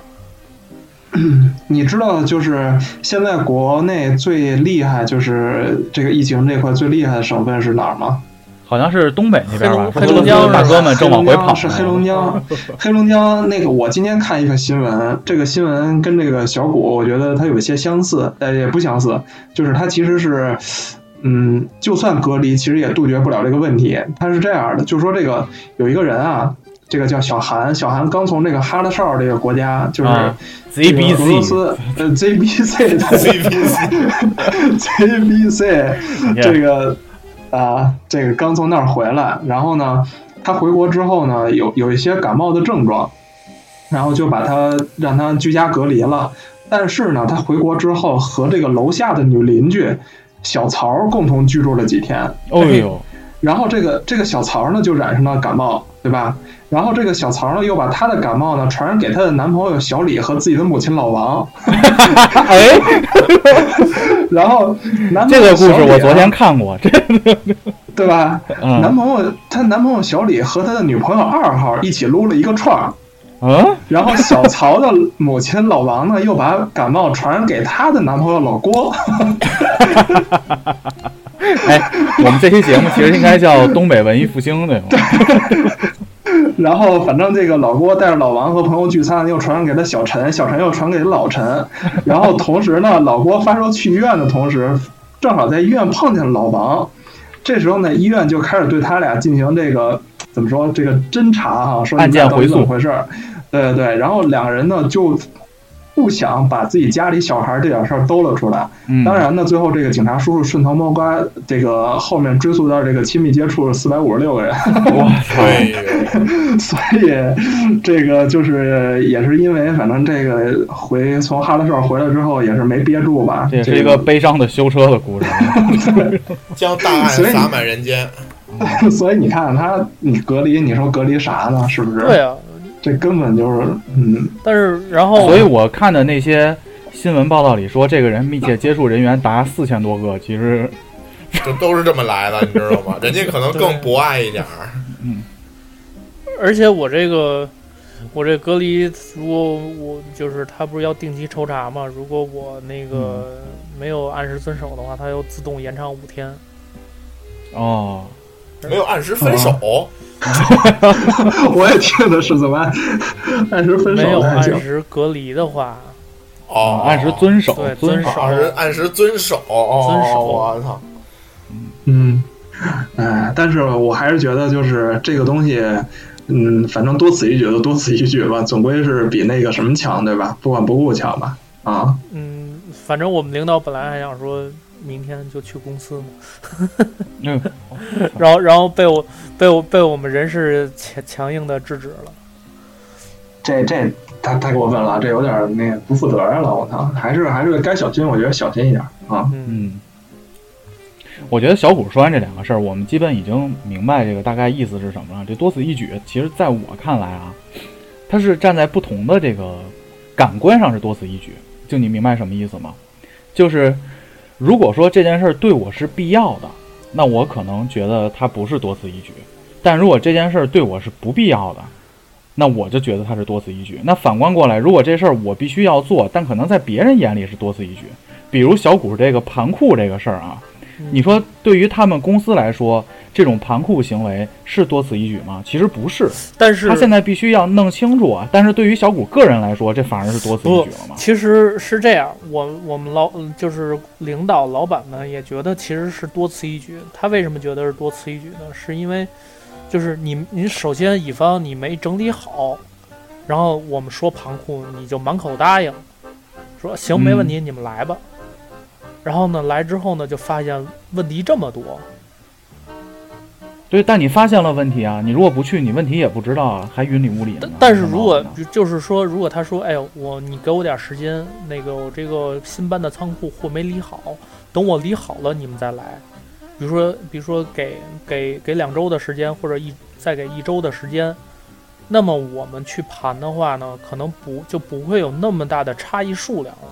[SPEAKER 5] [CLEARS THROAT]
[SPEAKER 3] 你知道，就是现在国内最厉害，就是这个疫情这块最厉害的省份是哪儿吗？
[SPEAKER 2] 好像是东北那边吧，
[SPEAKER 5] 黑龙江
[SPEAKER 2] 大哥们正往回跑，
[SPEAKER 3] 是黑龙江，黑龙江那个，我今天看一个新闻，这个新闻跟这个小谷，我觉得它有一些相似，呃，也不相似，就是它其实是，嗯，就算隔离，其实也杜绝不了这个问题。它是这样的，就是说这个有一个人啊，这个叫小韩，小韩刚从这个哈拉少这个国家，就是
[SPEAKER 2] 啊
[SPEAKER 3] 这个俄罗
[SPEAKER 2] ZBC
[SPEAKER 3] 斯，呃，ZBC 的 ZBC
[SPEAKER 2] 你看。
[SPEAKER 3] 这个啊，这个刚从那儿回来，然后呢，他回国之后呢，有有一些感冒的症状，然后就把他让他居家隔离了。但是呢，他回国之后和这个楼下的女邻居小曹共同居住了几天，
[SPEAKER 2] 哦呦，
[SPEAKER 3] 然后这个这个小曹呢就染上了感冒，对吧？然后这个小曹呢又把他的感冒呢传染给她的男朋友小李和自己的母亲老王，
[SPEAKER 2] 哎，[LAUGHS]
[SPEAKER 3] 然后男朋
[SPEAKER 2] 这
[SPEAKER 3] 友
[SPEAKER 2] 个故事我昨天看过，这
[SPEAKER 3] 对吧？
[SPEAKER 2] 嗯。
[SPEAKER 3] 男朋友她男朋友小李和他的女朋友二号一起撸了一个串儿，
[SPEAKER 2] 嗯，
[SPEAKER 3] 然后小曹的母亲老王呢又把感冒传染给她的男朋友老郭，[LAUGHS]
[SPEAKER 2] 哎，我们这期节目其实应该叫东北文艺复兴，对吗？
[SPEAKER 3] 然后反正这个老郭带着老王和朋友聚餐，又传染给了小陈，小陈又传给了老陈，然后同时呢，老郭发烧去医院的同时，正好在医院碰见了老王，这时候呢，医院就开始对他俩进行这个怎么说这个侦查哈、说你
[SPEAKER 2] 案件回溯
[SPEAKER 3] 怎么回事儿？对对对，然后两个人呢就不想把自己家里小孩这点事儿兜了出来。
[SPEAKER 2] 嗯，
[SPEAKER 3] 当然呢，最后这个警察叔叔顺藤摸瓜，这个后面追溯到这个亲密接触四百五十六个人，
[SPEAKER 2] 我操，
[SPEAKER 4] 哎呦，
[SPEAKER 3] 所以这个就是也是因为反正这个回从哈拉少回来之后也是没憋住吧，
[SPEAKER 2] 这也是一个悲伤的修车的故事。[LAUGHS]
[SPEAKER 4] 将大爱洒满人间。[LAUGHS]
[SPEAKER 3] 所以你看他你隔离，你说隔离啥呢？是不是？
[SPEAKER 5] 对啊，
[SPEAKER 3] 这根本就是嗯，
[SPEAKER 5] 但是然后
[SPEAKER 2] 所以我看的那些新闻报道里说，这个人密切接触人员达四千多个，其实 [LAUGHS]
[SPEAKER 4] 就都是这么来的，你知道吗？[LAUGHS] 人家可能更博爱一点儿。
[SPEAKER 5] 嗯而且我这个我这隔离，如果我就是他不是要定期抽查嘛，如果我那个没有按时遵守的话，他又自动延长五天。
[SPEAKER 2] 哦，
[SPEAKER 4] 没有按时分手，[LAUGHS]
[SPEAKER 3] 我也听的是怎么按按时分
[SPEAKER 5] 没有按。时隔离的话，
[SPEAKER 4] 哦，
[SPEAKER 2] 按时遵守
[SPEAKER 5] 对，
[SPEAKER 2] 遵守
[SPEAKER 4] 按时按时遵守，哦
[SPEAKER 5] 遵守
[SPEAKER 4] 我操，
[SPEAKER 3] 嗯，哎，但是我还是觉得就是这个东西，嗯，反正多此一举就多此一举吧，总归是比那个什么强，对吧？不管不顾强吧，啊，
[SPEAKER 5] 嗯，反正我们领导本来还想说明天就去公司 [LAUGHS] [LAUGHS] 然后然后被我被我被我们人事强强硬的制止了。
[SPEAKER 3] 这这太太过分了，这有点那个不负责任了，我操，还是还是该小心，我觉得小心一点啊。
[SPEAKER 5] 嗯，
[SPEAKER 2] 嗯，我觉得小虎说完这两个事儿，我们基本已经明白这个大概意思是什么了。这多此一举，其实在我看来啊，他是站在不同的这个感官上是多此一举。就你明白什么意思吗？就是如果说这件事儿对我是必要的，那我可能觉得它不是多此一举；但如果这件事儿对我是不必要的，那我就觉得它是多此一举。那反观过来，如果这事儿我必须要做，但可能在别人眼里是多此一举，比如小谷这个盘库这个事儿啊，你说对于他们公司来说，这种盘库行为是多此一举吗？其实不是，
[SPEAKER 5] 但是
[SPEAKER 2] 他现在必须要弄清楚啊。但是对于小谷个人来说，这反而是多此一举了吗？
[SPEAKER 5] 其实是这样，我我们老嗯就是领导老板们也觉得其实是多此一举。他为什么觉得是多此一举呢？是因为就是你你首先乙方你没整理好，然后我们说盘库你就满口答应，说行没问题，你们来吧。然后呢来之后呢就发现问题这么多，
[SPEAKER 2] 对，但你发现了问题啊，你如果不去，你问题也不知道啊，还云里雾里的
[SPEAKER 5] 但是如果就就是说，如果他说，哎呦，我你给我点时间，那个我这个新搬的仓库货没理好，等我理好了你们再来。比如说，比如说给给给两周的时间，或者一再给一周的时间，那么我们去盘的话呢，可能不就不会有那么大的差异数量了，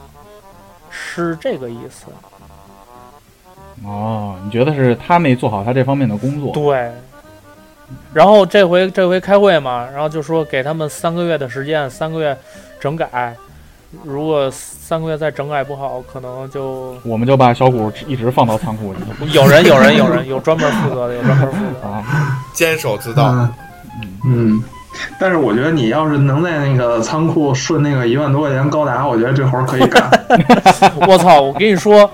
[SPEAKER 5] 是这个意思。
[SPEAKER 2] 哦，你觉得是他没做好他这方面的工作？
[SPEAKER 5] 对，然后这回这回开会嘛，然后就说给他们三个月的时间，三个月整改。如果三个月再整改不好，可能就
[SPEAKER 2] 我们就把小谷一直放到仓库里
[SPEAKER 5] 有人有人有人有专门负责的，有专门负责的。
[SPEAKER 2] 啊。
[SPEAKER 4] 坚守自盗。
[SPEAKER 3] 嗯嗯，但是我觉得你要是能在那个仓库顺那个一万多块钱高达，我觉得这活儿可以干。[LAUGHS]
[SPEAKER 5] 我操！我跟你说，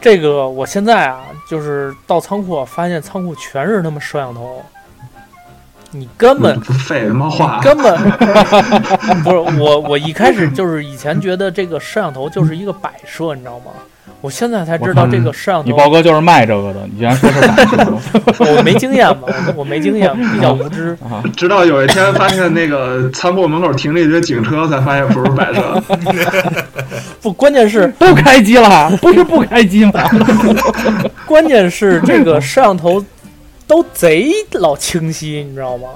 [SPEAKER 5] 这个我现在啊，就是到仓库发现仓库全是他妈摄像头，你根本
[SPEAKER 3] 不废什么话。
[SPEAKER 5] 根本 [LAUGHS] 不是我。我一开始就是以前觉得这个摄像头就是一个摆设，你知道吗？我现在才知道这个摄像头，
[SPEAKER 2] 你豹哥就是卖这个的，你竟然说是摆设 [LAUGHS]
[SPEAKER 5] 我没经验嘛，我我没经验，比较无知。[LAUGHS]
[SPEAKER 2] 啊？
[SPEAKER 3] 直到有一天发现那个仓库门口停了一堆警车，才发现不是摆设。[LAUGHS]
[SPEAKER 5] 不，关键是
[SPEAKER 2] 都开机了，不是不开机吗？
[SPEAKER 5] 关键是这个摄像头都贼老清晰，你知道吗？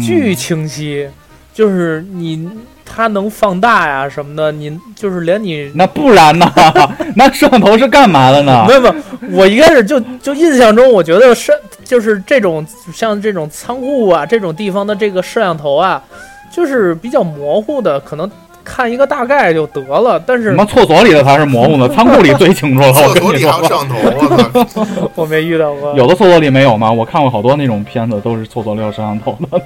[SPEAKER 5] 巨清晰，就是你它能放大呀什么的，你就是连你
[SPEAKER 2] 那不然呢？[LAUGHS] 那摄像头是干嘛的呢
[SPEAKER 5] 没？有没有，我一开始就就印象中，我觉得摄就是这种像这种仓库啊这种地方的这个摄像头啊，就是比较模糊的，可能看一个大概就得了。但是
[SPEAKER 2] 什么厕所里的才是模糊的，仓库里最清楚了。[LAUGHS] 我
[SPEAKER 4] 厕
[SPEAKER 2] 跟你
[SPEAKER 4] 所里还有摄
[SPEAKER 2] 说，
[SPEAKER 4] 像头，我操！[LAUGHS]
[SPEAKER 5] 我没遇到过。
[SPEAKER 2] 有的厕所里没有吗？我看过好多那种片子，都是厕所里有摄像头的。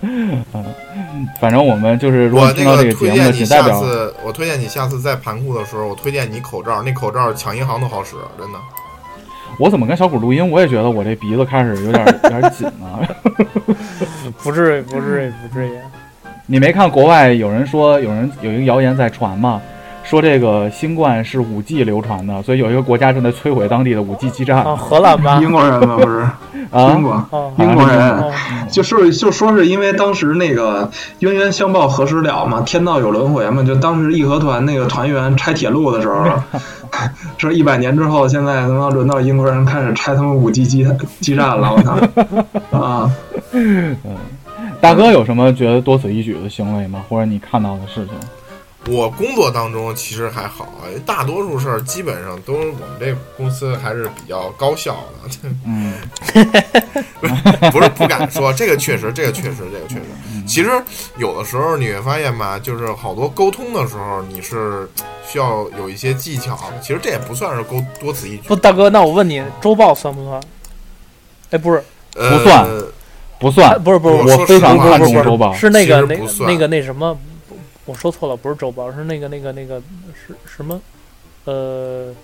[SPEAKER 2] 嗯，反正我们就是，如果听到这个
[SPEAKER 4] 那个
[SPEAKER 2] 节目仅代表
[SPEAKER 4] 次，我推荐你下次在盘库的时候，我推荐你口罩，那口罩抢银行都好使，真的。
[SPEAKER 2] 我怎么跟小谷录音，我也觉得我这鼻子开始有点有点紧了。[LAUGHS]
[SPEAKER 5] 不至于，不至于，不至于。
[SPEAKER 2] 你没看国外有人说，有人有一个谣言在传吗？说这个新冠是五 G 流传的，所以有一个国家正在摧毁当地的五 G 基站
[SPEAKER 5] 啊，荷兰吧？[LAUGHS]
[SPEAKER 3] 英国人吗？不是，
[SPEAKER 2] 啊
[SPEAKER 3] 英国。
[SPEAKER 5] 哦
[SPEAKER 3] 英国人
[SPEAKER 5] 哦
[SPEAKER 3] 就是就说是因为当时那个冤冤相报何时了嘛，天道有轮回嘛，就当时义和团那个团员拆铁路的时候，[LAUGHS] 说一百年之后，现在他妈轮到英国人开始拆他们五 G 基基站了，我操！[LAUGHS] 啊，
[SPEAKER 2] 大哥有什么觉得多此一举的行为吗？或者你看到的事情？
[SPEAKER 4] 我工作当中其实还好，大多数事儿基本上都是我们这公司还是比较高效的。
[SPEAKER 2] 嗯，[LAUGHS]
[SPEAKER 4] 不是不敢说，这个确实，这个确实，这个确实。其实有的时候你会发现吧，就是好多沟通的时候，你是需要有一些技巧。其实这也不算是沟多此一举
[SPEAKER 5] 不，，大哥，那我问你，周报算不算？哎，不是，
[SPEAKER 4] 呃
[SPEAKER 2] 不算不算，
[SPEAKER 5] 不是，不是，
[SPEAKER 4] 我
[SPEAKER 2] 非常看重周报。
[SPEAKER 5] 是那个那那个那什么，我说错了，不是周报，是那个那个那个是什么？呃，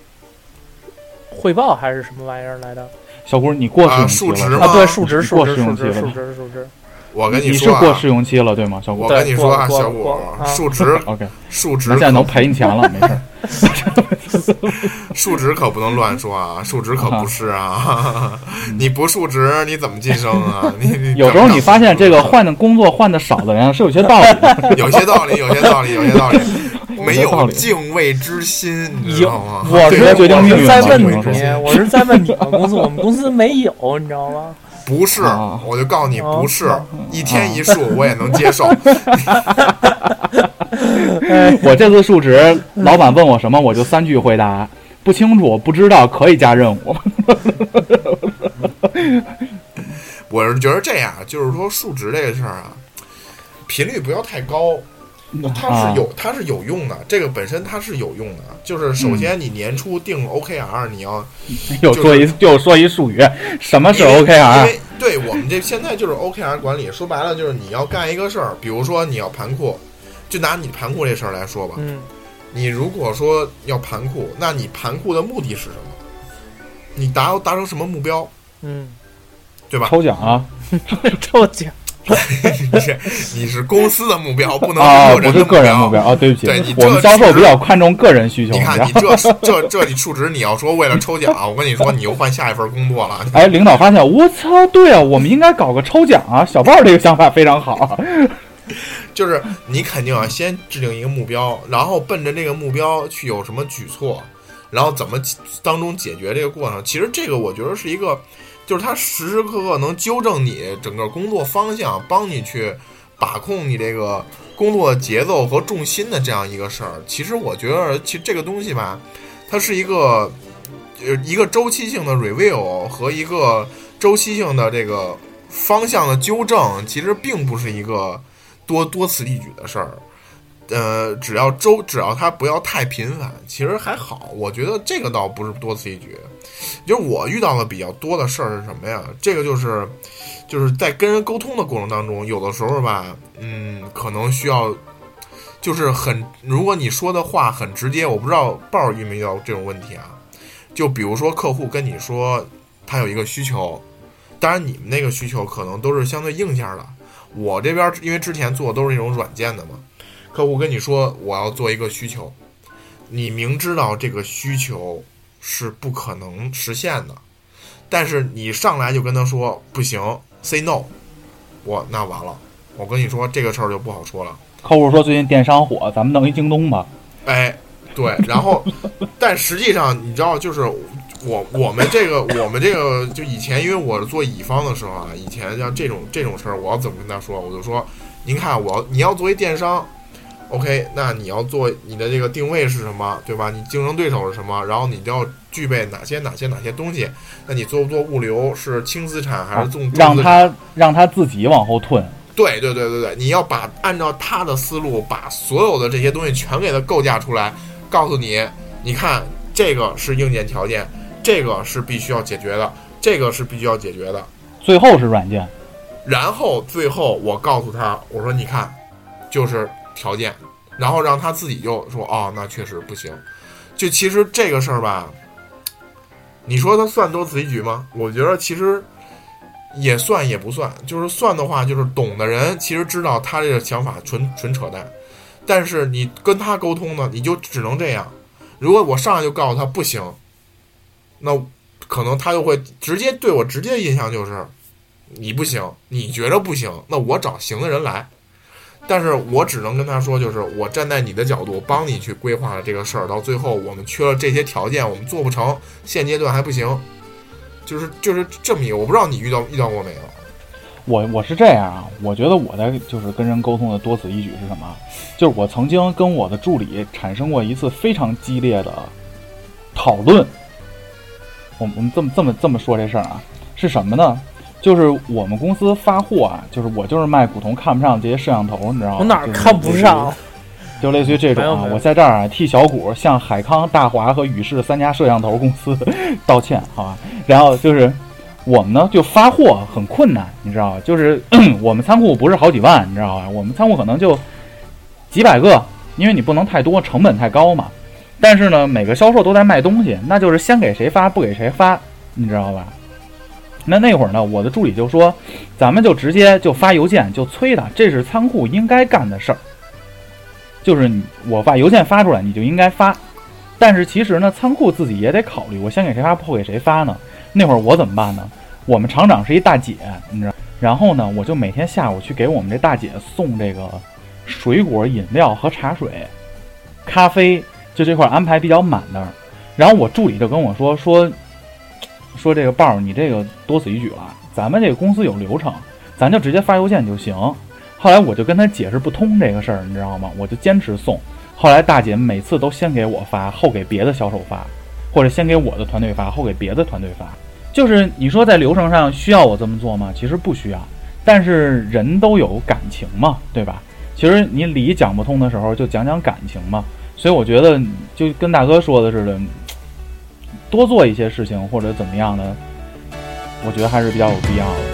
[SPEAKER 5] 汇报还是什么玩意儿来的？
[SPEAKER 2] 小姑，你过试
[SPEAKER 4] 啊
[SPEAKER 2] 用期了？
[SPEAKER 4] 数值
[SPEAKER 5] 啊，对，数值，
[SPEAKER 2] 你过
[SPEAKER 5] 数值，数值，数值，数值。
[SPEAKER 4] 我跟
[SPEAKER 2] 你
[SPEAKER 4] 说啊，
[SPEAKER 2] 过试用期了对吗，小姑
[SPEAKER 4] 我跟你说啊，小谷数值？[LAUGHS]
[SPEAKER 2] OK，
[SPEAKER 4] 数值
[SPEAKER 2] 现在能赔你钱了，没事儿。[LAUGHS]
[SPEAKER 4] 数值可不能乱说啊，数值可不是啊，[LAUGHS] 你不数值你怎么晋升啊？你你
[SPEAKER 2] 有时候你发现这个换的工作换的少的人是有些道理的。
[SPEAKER 4] 有些道理，有些道理，有些道理，没有敬畏之心，你知道吗？，
[SPEAKER 5] 我是
[SPEAKER 2] 这个决定
[SPEAKER 5] 我
[SPEAKER 2] 命运
[SPEAKER 5] 在问你，我是在问你们公司，我们公司没有，你知道吗？
[SPEAKER 4] 不是
[SPEAKER 2] 啊，
[SPEAKER 4] 我就告诉你
[SPEAKER 5] 哦
[SPEAKER 4] 不是，一天一数 [LAUGHS] 我也能接受。[LAUGHS]
[SPEAKER 2] 我这次述职，老板问我什么，我就三句回答：不清楚，不知道，可以加任务。[LAUGHS]
[SPEAKER 4] 我是觉得这样，就是说数值这个事儿啊，频率不要太高。它
[SPEAKER 2] 啊
[SPEAKER 4] 是有，它是有用的，这个本身它是有用的。就是首先你年初定 OKR，你要 [LAUGHS]
[SPEAKER 2] 又说一又说一术语，什么是
[SPEAKER 4] 因为因
[SPEAKER 2] OKR？
[SPEAKER 4] 因为对我们这现在就是 OKR 管理，说白了就是你要干一个事儿，比如说你要盘库，就拿你盘库这事儿来说吧，
[SPEAKER 5] 嗯，
[SPEAKER 4] 你如果说要盘库，那你盘库的目的是什么？你达达成什么目标，
[SPEAKER 5] 嗯，
[SPEAKER 4] 对吧？
[SPEAKER 2] 抽奖啊 [LAUGHS]
[SPEAKER 5] 抽奖，[LAUGHS]
[SPEAKER 4] 你是你是公司的目标，不能
[SPEAKER 2] 啊，
[SPEAKER 4] 是
[SPEAKER 2] 不是个人目标
[SPEAKER 4] 标。
[SPEAKER 2] 啊，对不起
[SPEAKER 4] 对你，
[SPEAKER 2] 我们销售比较看重个人需求。
[SPEAKER 4] 你看，你这这这你数值，你要说为了抽奖，我跟你说，你又换下一份工作了。
[SPEAKER 2] 哎，领导发现，我操，对啊，我们应该搞个抽奖啊！小豹这个想法非常好。[LAUGHS]
[SPEAKER 4] 就是你肯定要先制定一个目标，然后奔着这个目标去有什么举措，然后怎么当中解决这个过程。其实这个我觉得是一个，就是它时时刻刻能纠正你整个工作方向，帮你去把控你这个工作节奏和重心的这样一个事儿。其实我觉得，其实这个东西吧，它是一个呃一个周期性的 review 和一个周期性的这个方向的纠正，其实并不是一个多多此一举的事儿。呃，只要周，只要他不要太频繁，其实还好。我觉得这个倒不是多此一举。就是我遇到的比较多的事儿是什么呀？这个就是就是在跟人沟通的过程当中，有的时候吧，嗯，可能需要就是很，如果你说的话很直接，我不知道豹儿遇没遇到这种问题啊？就比如说客户跟你说他有一个需求，当然你们那个需求可能都是相对硬件的，我这边因为之前做的都是那种软件的嘛。客户跟你说我要做一个需求，你明知道这个需求是不可能实现的，但是你上来就跟他说不行，say no，我那完了，我跟你说这个事儿就不好说了。
[SPEAKER 2] 客户说最近电商火，咱们弄一京东吧。
[SPEAKER 4] 哎，对，然后，[LAUGHS] 但实际上你知道，就是我我们这个我们这个就以前，因为我是做乙方的时候啊，以前像这种这种事儿，我要怎么跟他说？我就说，您看，我要你要作为电商，OK，那你要做你的这个定位是什么，对吧？你竞争对手是什么？然后你就要具备哪些哪些哪些东西？那你做不做物流？是轻资产还是重？重
[SPEAKER 2] 让他让他自己往后退。
[SPEAKER 4] 对对对对对，你要把按照他的思路，把所有的这些东西全给他构架出来，告诉你，你看这个是硬件条件，这个是必须要解决的，这个是必须要解决的。
[SPEAKER 2] 最后是软件，
[SPEAKER 4] 然后最后我告诉他，我说你看，就是条件，然后让他自己就说哦，那确实不行。就其实这个事儿吧，你说他算多此一举吗？我觉得其实也算也不算，就是算的话，就是懂的人其实知道他这个想法纯纯扯淡，但是你跟他沟通呢，你就只能这样。如果我上来就告诉他不行，那可能他就会直接对我直接印象就是你不行，你觉着不行，那我找行的人来。但是我只能跟他说，就是我站在你的角度帮你去规划了这个事儿，到最后我们缺了这些条件，我们做不成，现阶段还不行，就是就是这么一个，我不知道你遇到遇到过没有？
[SPEAKER 2] 我我是这样啊，我觉得我的就是跟人沟通的多此一举是什么？就是我曾经跟我的助理产生过一次非常激烈的讨论。我我们这么这么这么说这事儿啊，是什么呢？就是我们公司发货啊，就是我就是卖古铜看不上这些摄像头，你知道吗？
[SPEAKER 5] 我哪儿看不上？
[SPEAKER 2] 就类似于这种啊，我在这儿啊替小谷向海康、大华和宇视三家摄像头公司道歉，好吧？然后就是我们呢就发货很困难，你知道吧？就是 [CLEARS THROAT] 我们仓库不是好几万，你知道吧？我们仓库可能就几百个，因为你不能太多，成本太高嘛。但是呢，每个销售都在卖东西，那就是先给谁发不给谁发，你知道吧？那那会儿呢，我的助理就说，咱们就直接就发邮件就催他，这是仓库应该干的事儿。就是你我把邮件发出来，你就应该发。但是其实呢，仓库自己也得考虑，我先给谁发，后给谁发呢？那会儿我怎么办呢？我们厂长是一大姐，你知道，然后呢，我就每天下午去给我们这大姐送这个水果、饮料和茶水、咖啡，就这块安排比较满的。然后我助理就跟我说说说这个豹儿，你这个多此一举了，咱们这个公司有流程，咱就直接发邮件就行。后来我就跟他解释不通这个事儿，你知道吗？我就坚持送。后来大姐每次都先给我发，后给别的销售发，或者先给我的团队发，后给别的团队发。就是你说在流程上需要我这么做吗？其实不需要，但是人都有感情嘛，对吧？其实你理讲不通的时候，就讲讲感情嘛。所以我觉得就跟大哥说的似的，多做一些事情或者怎么样的，我觉得还是比较有必要的。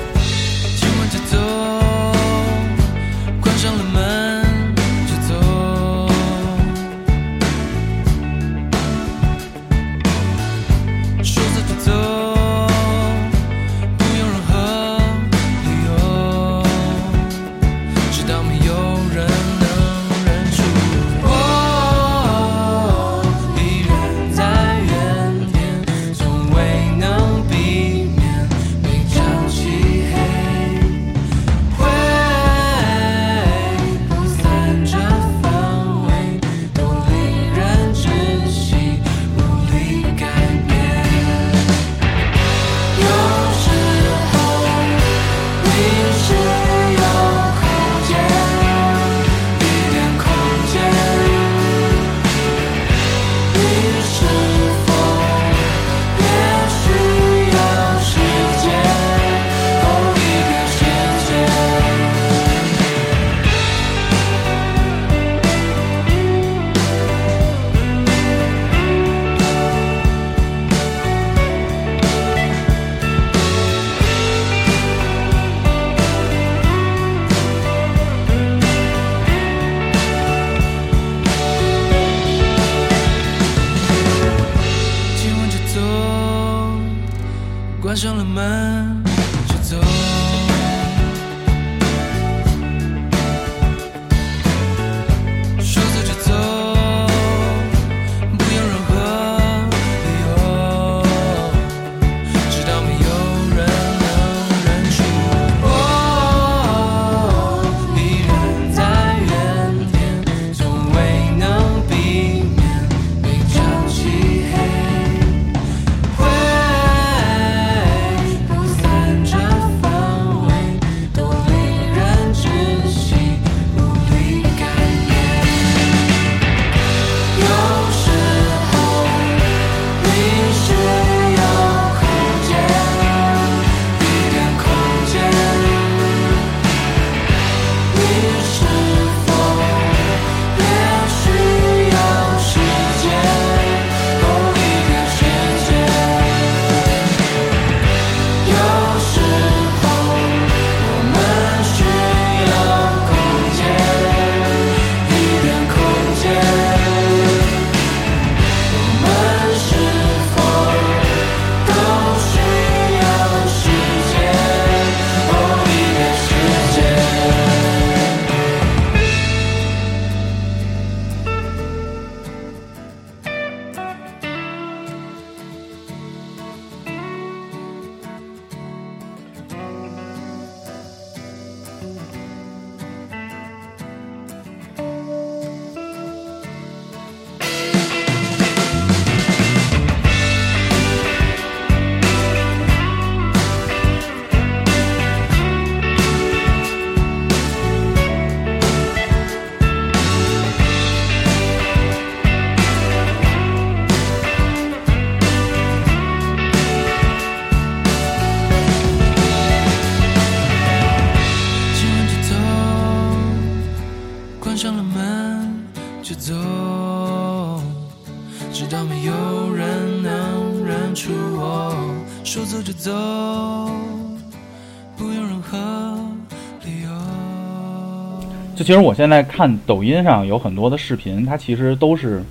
[SPEAKER 2] 其实我现在看抖音上有很多的视频，它其实都是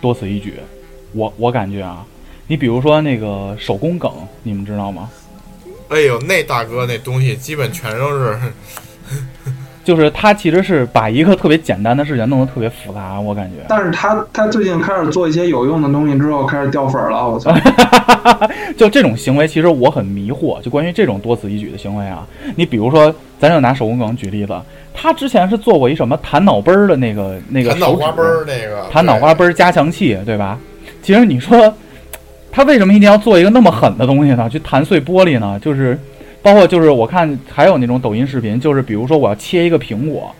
[SPEAKER 2] 多此一举。我我感觉啊，你比如说那个手工梗，你们知道吗？
[SPEAKER 4] 哎呦，那大哥那东西基本全都是，
[SPEAKER 2] 就是他其实是把一个特别简单的事情弄得特别复杂，我感觉。
[SPEAKER 3] 但是他他最近开始做一些有用的东西之后，开始掉粉了，我操！[LAUGHS]
[SPEAKER 2] 就这种行为，其实我很迷惑。就关于这种多此一举的行为啊，你比如说，咱就拿手工梗举例子，他之前是做过一什么弹脑杯儿的那个那个
[SPEAKER 4] 弹脑
[SPEAKER 2] 手指
[SPEAKER 4] 花杯儿那个，
[SPEAKER 2] 弹脑花杯儿加强器，对吧？其实你说他为什么一定要做一个那么狠的东西呢？去弹碎玻璃呢？就是包括就是我看还有那种抖音视频，就是比如说我要切一个苹果，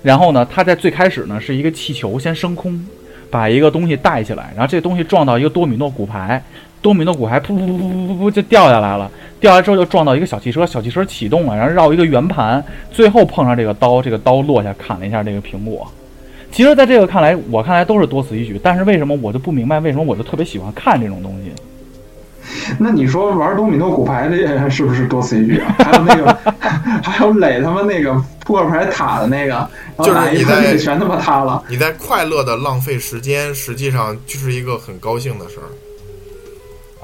[SPEAKER 2] 然后呢，它在最开始呢是一个气球先升空，把一个东西带起来，然后这东西撞到一个多米诺骨牌，多米诺骨牌噗噗噗噗噗噗就掉下来了，掉下来之后就撞到一个小汽车，小汽车启动了，然后绕一个圆盘，最后碰上这个刀，这个刀落下砍了一下这个苹果。其实，在这个看来，我看来都是多此一举。但是为什么我就不明白，为什么我就特别喜欢看这种东西？[LAUGHS]
[SPEAKER 3] 那你说玩多米诺骨牌这些人是不是多此一举啊？还有那个，[LAUGHS] 还有垒他妈那个扑克牌塔的那个，
[SPEAKER 4] 就是你在
[SPEAKER 3] 全他妈塌了。
[SPEAKER 4] 你在快乐的浪费时间，实际上就是一个很高兴的事儿。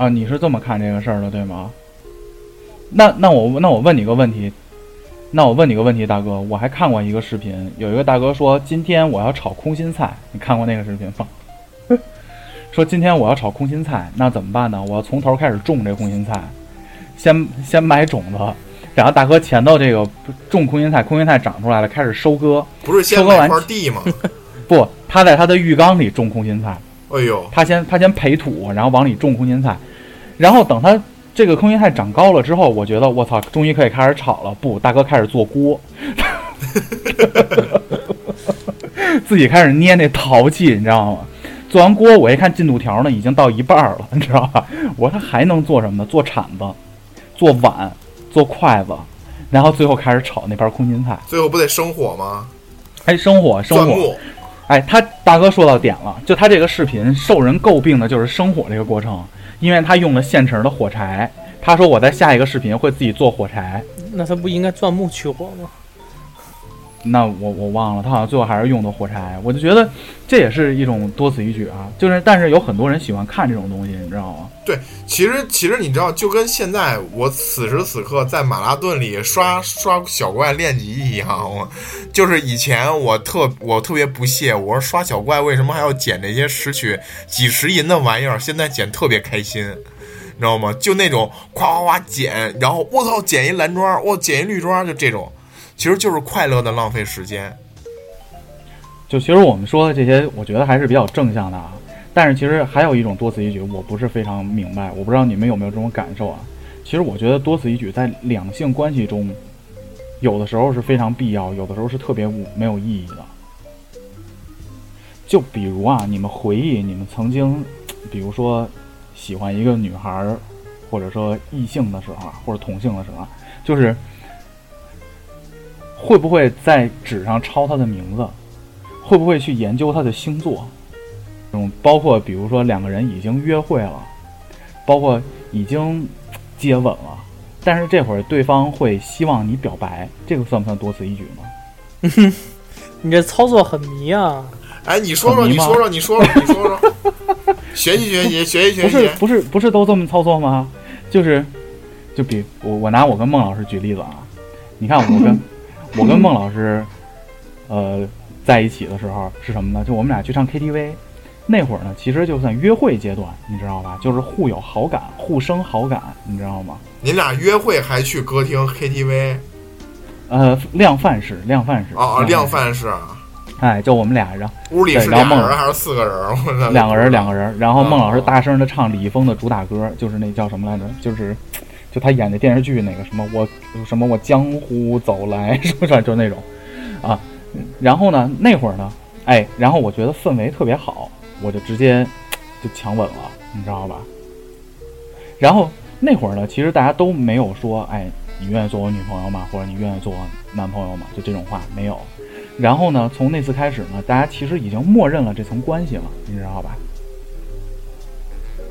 [SPEAKER 2] 啊，你是这么看这个事儿的，对吗？那那我那我问你个问题，那我问你个问题，大哥，我还看过一个视频，有一个大哥说今天我要炒空心菜，你看过那个视频吗？说今天我要炒空心菜，那怎么办呢？我要从头开始种这空心菜，先先买种子，然后大哥前头这个种空心菜，空心菜长出来了，开始收割，
[SPEAKER 4] 不是先
[SPEAKER 2] 割完
[SPEAKER 4] 买块地吗？[LAUGHS]
[SPEAKER 2] 不，他在他的浴缸里种空心菜。
[SPEAKER 4] 哎呦，
[SPEAKER 2] 他先他先培土，然后往里种空心菜，然后等他这个空心菜长高了之后，我觉得我操，终于可以开始炒了。不，大哥开始做锅 [LAUGHS] [LAUGHS] 自己开始捏那陶器，你知道吗？做完锅，我一看进度条呢，已经到一半儿了，[LAUGHS] 你知道吧？我说他还能做什么呢？做铲子，做碗，做筷子，然后最后开始炒那盘空心菜。
[SPEAKER 4] 最后不得生火吗？
[SPEAKER 2] 哎，生火，生火，哎，他大哥说到点了，就他这个视频受人诟病的就是生火这个过程，因为他用了现成的火柴。他说我在下一个视频会自己做火柴，
[SPEAKER 5] 那他不应该钻木取火吗？
[SPEAKER 2] 那我我忘了，他好像最后还是用的火柴。我就觉得这也是一种多此一举啊，就是但是有很多人喜欢看这种东西，你知道吗？
[SPEAKER 4] 对，其实其实你知道，就跟现在我此时此刻在马拉顿里刷刷小怪练级一样，我就是以前我特我特别不屑，我说刷小怪为什么还要捡这些拾取几十银的玩意儿？现在捡特别开心，你知道吗？就那种夸夸夸捡，然后我操捡一蓝桩，我捡一绿桩，就这种，其实就是快乐的浪费时间。
[SPEAKER 2] 就其实我们说的这些，我觉得还是比较正向的啊。但是其实还有一种多此一举，我不是非常明白，我不知道你们有没有这种感受啊？其实我觉得多此一举在两性关系中，有的时候是非常必要，有的时候是特别没有意义的。就比如啊，你们回忆你们曾经，比如说喜欢一个女孩儿，或者说异性的时候，或者同性的时候，就是会不会在纸上抄他的名字？会不会去研究他的星座？嗯包括比如说两个人已经约会了，包括已经接吻了，但是这会儿对方会希望你表白，这个算不算多此一举呢？[LAUGHS]
[SPEAKER 5] 你这操作很迷啊！
[SPEAKER 4] 哎，你说说，你说说，你说说，[LAUGHS] 你说说，学习学习，学习学
[SPEAKER 2] 不是
[SPEAKER 4] 习。
[SPEAKER 2] 不是不是都这么操作吗？就是，就比我我拿我跟孟老师举例子啊，你看我跟我跟孟老师，呃，在一起的时候是什么呢？就我们俩去唱 KTV，那会儿呢，其实就算约会阶段，你知道吧？就是互有好感，互生好感，你知道吗？
[SPEAKER 4] 你俩约会还去歌厅 KTV
[SPEAKER 2] 呃，量贩式，量贩式
[SPEAKER 4] 啊啊，量
[SPEAKER 2] 贩
[SPEAKER 4] 贩式啊，
[SPEAKER 2] 哎，就我们俩，然后
[SPEAKER 4] 屋里是俩人还是四个人？
[SPEAKER 2] 两个人，两个人，然后孟老师
[SPEAKER 4] 哦
[SPEAKER 2] 大声的唱李易峰的主打歌，就是那叫什么来着？就是，就他演的电视剧那个什么我什么我江湖走来，[LAUGHS] 是不是就那种啊？然后呢，那会儿呢，哎，然后我觉得氛围特别好，我就直接 [TSK] 就强吻了，你知道吧？然后那会儿呢，其实大家都没有说，哎，你愿意做我女朋友吗？或者你愿意做我男朋友吗？就这种话没有。然后呢，从那次开始呢，大家其实已经默认了这层关系了，你知道吧？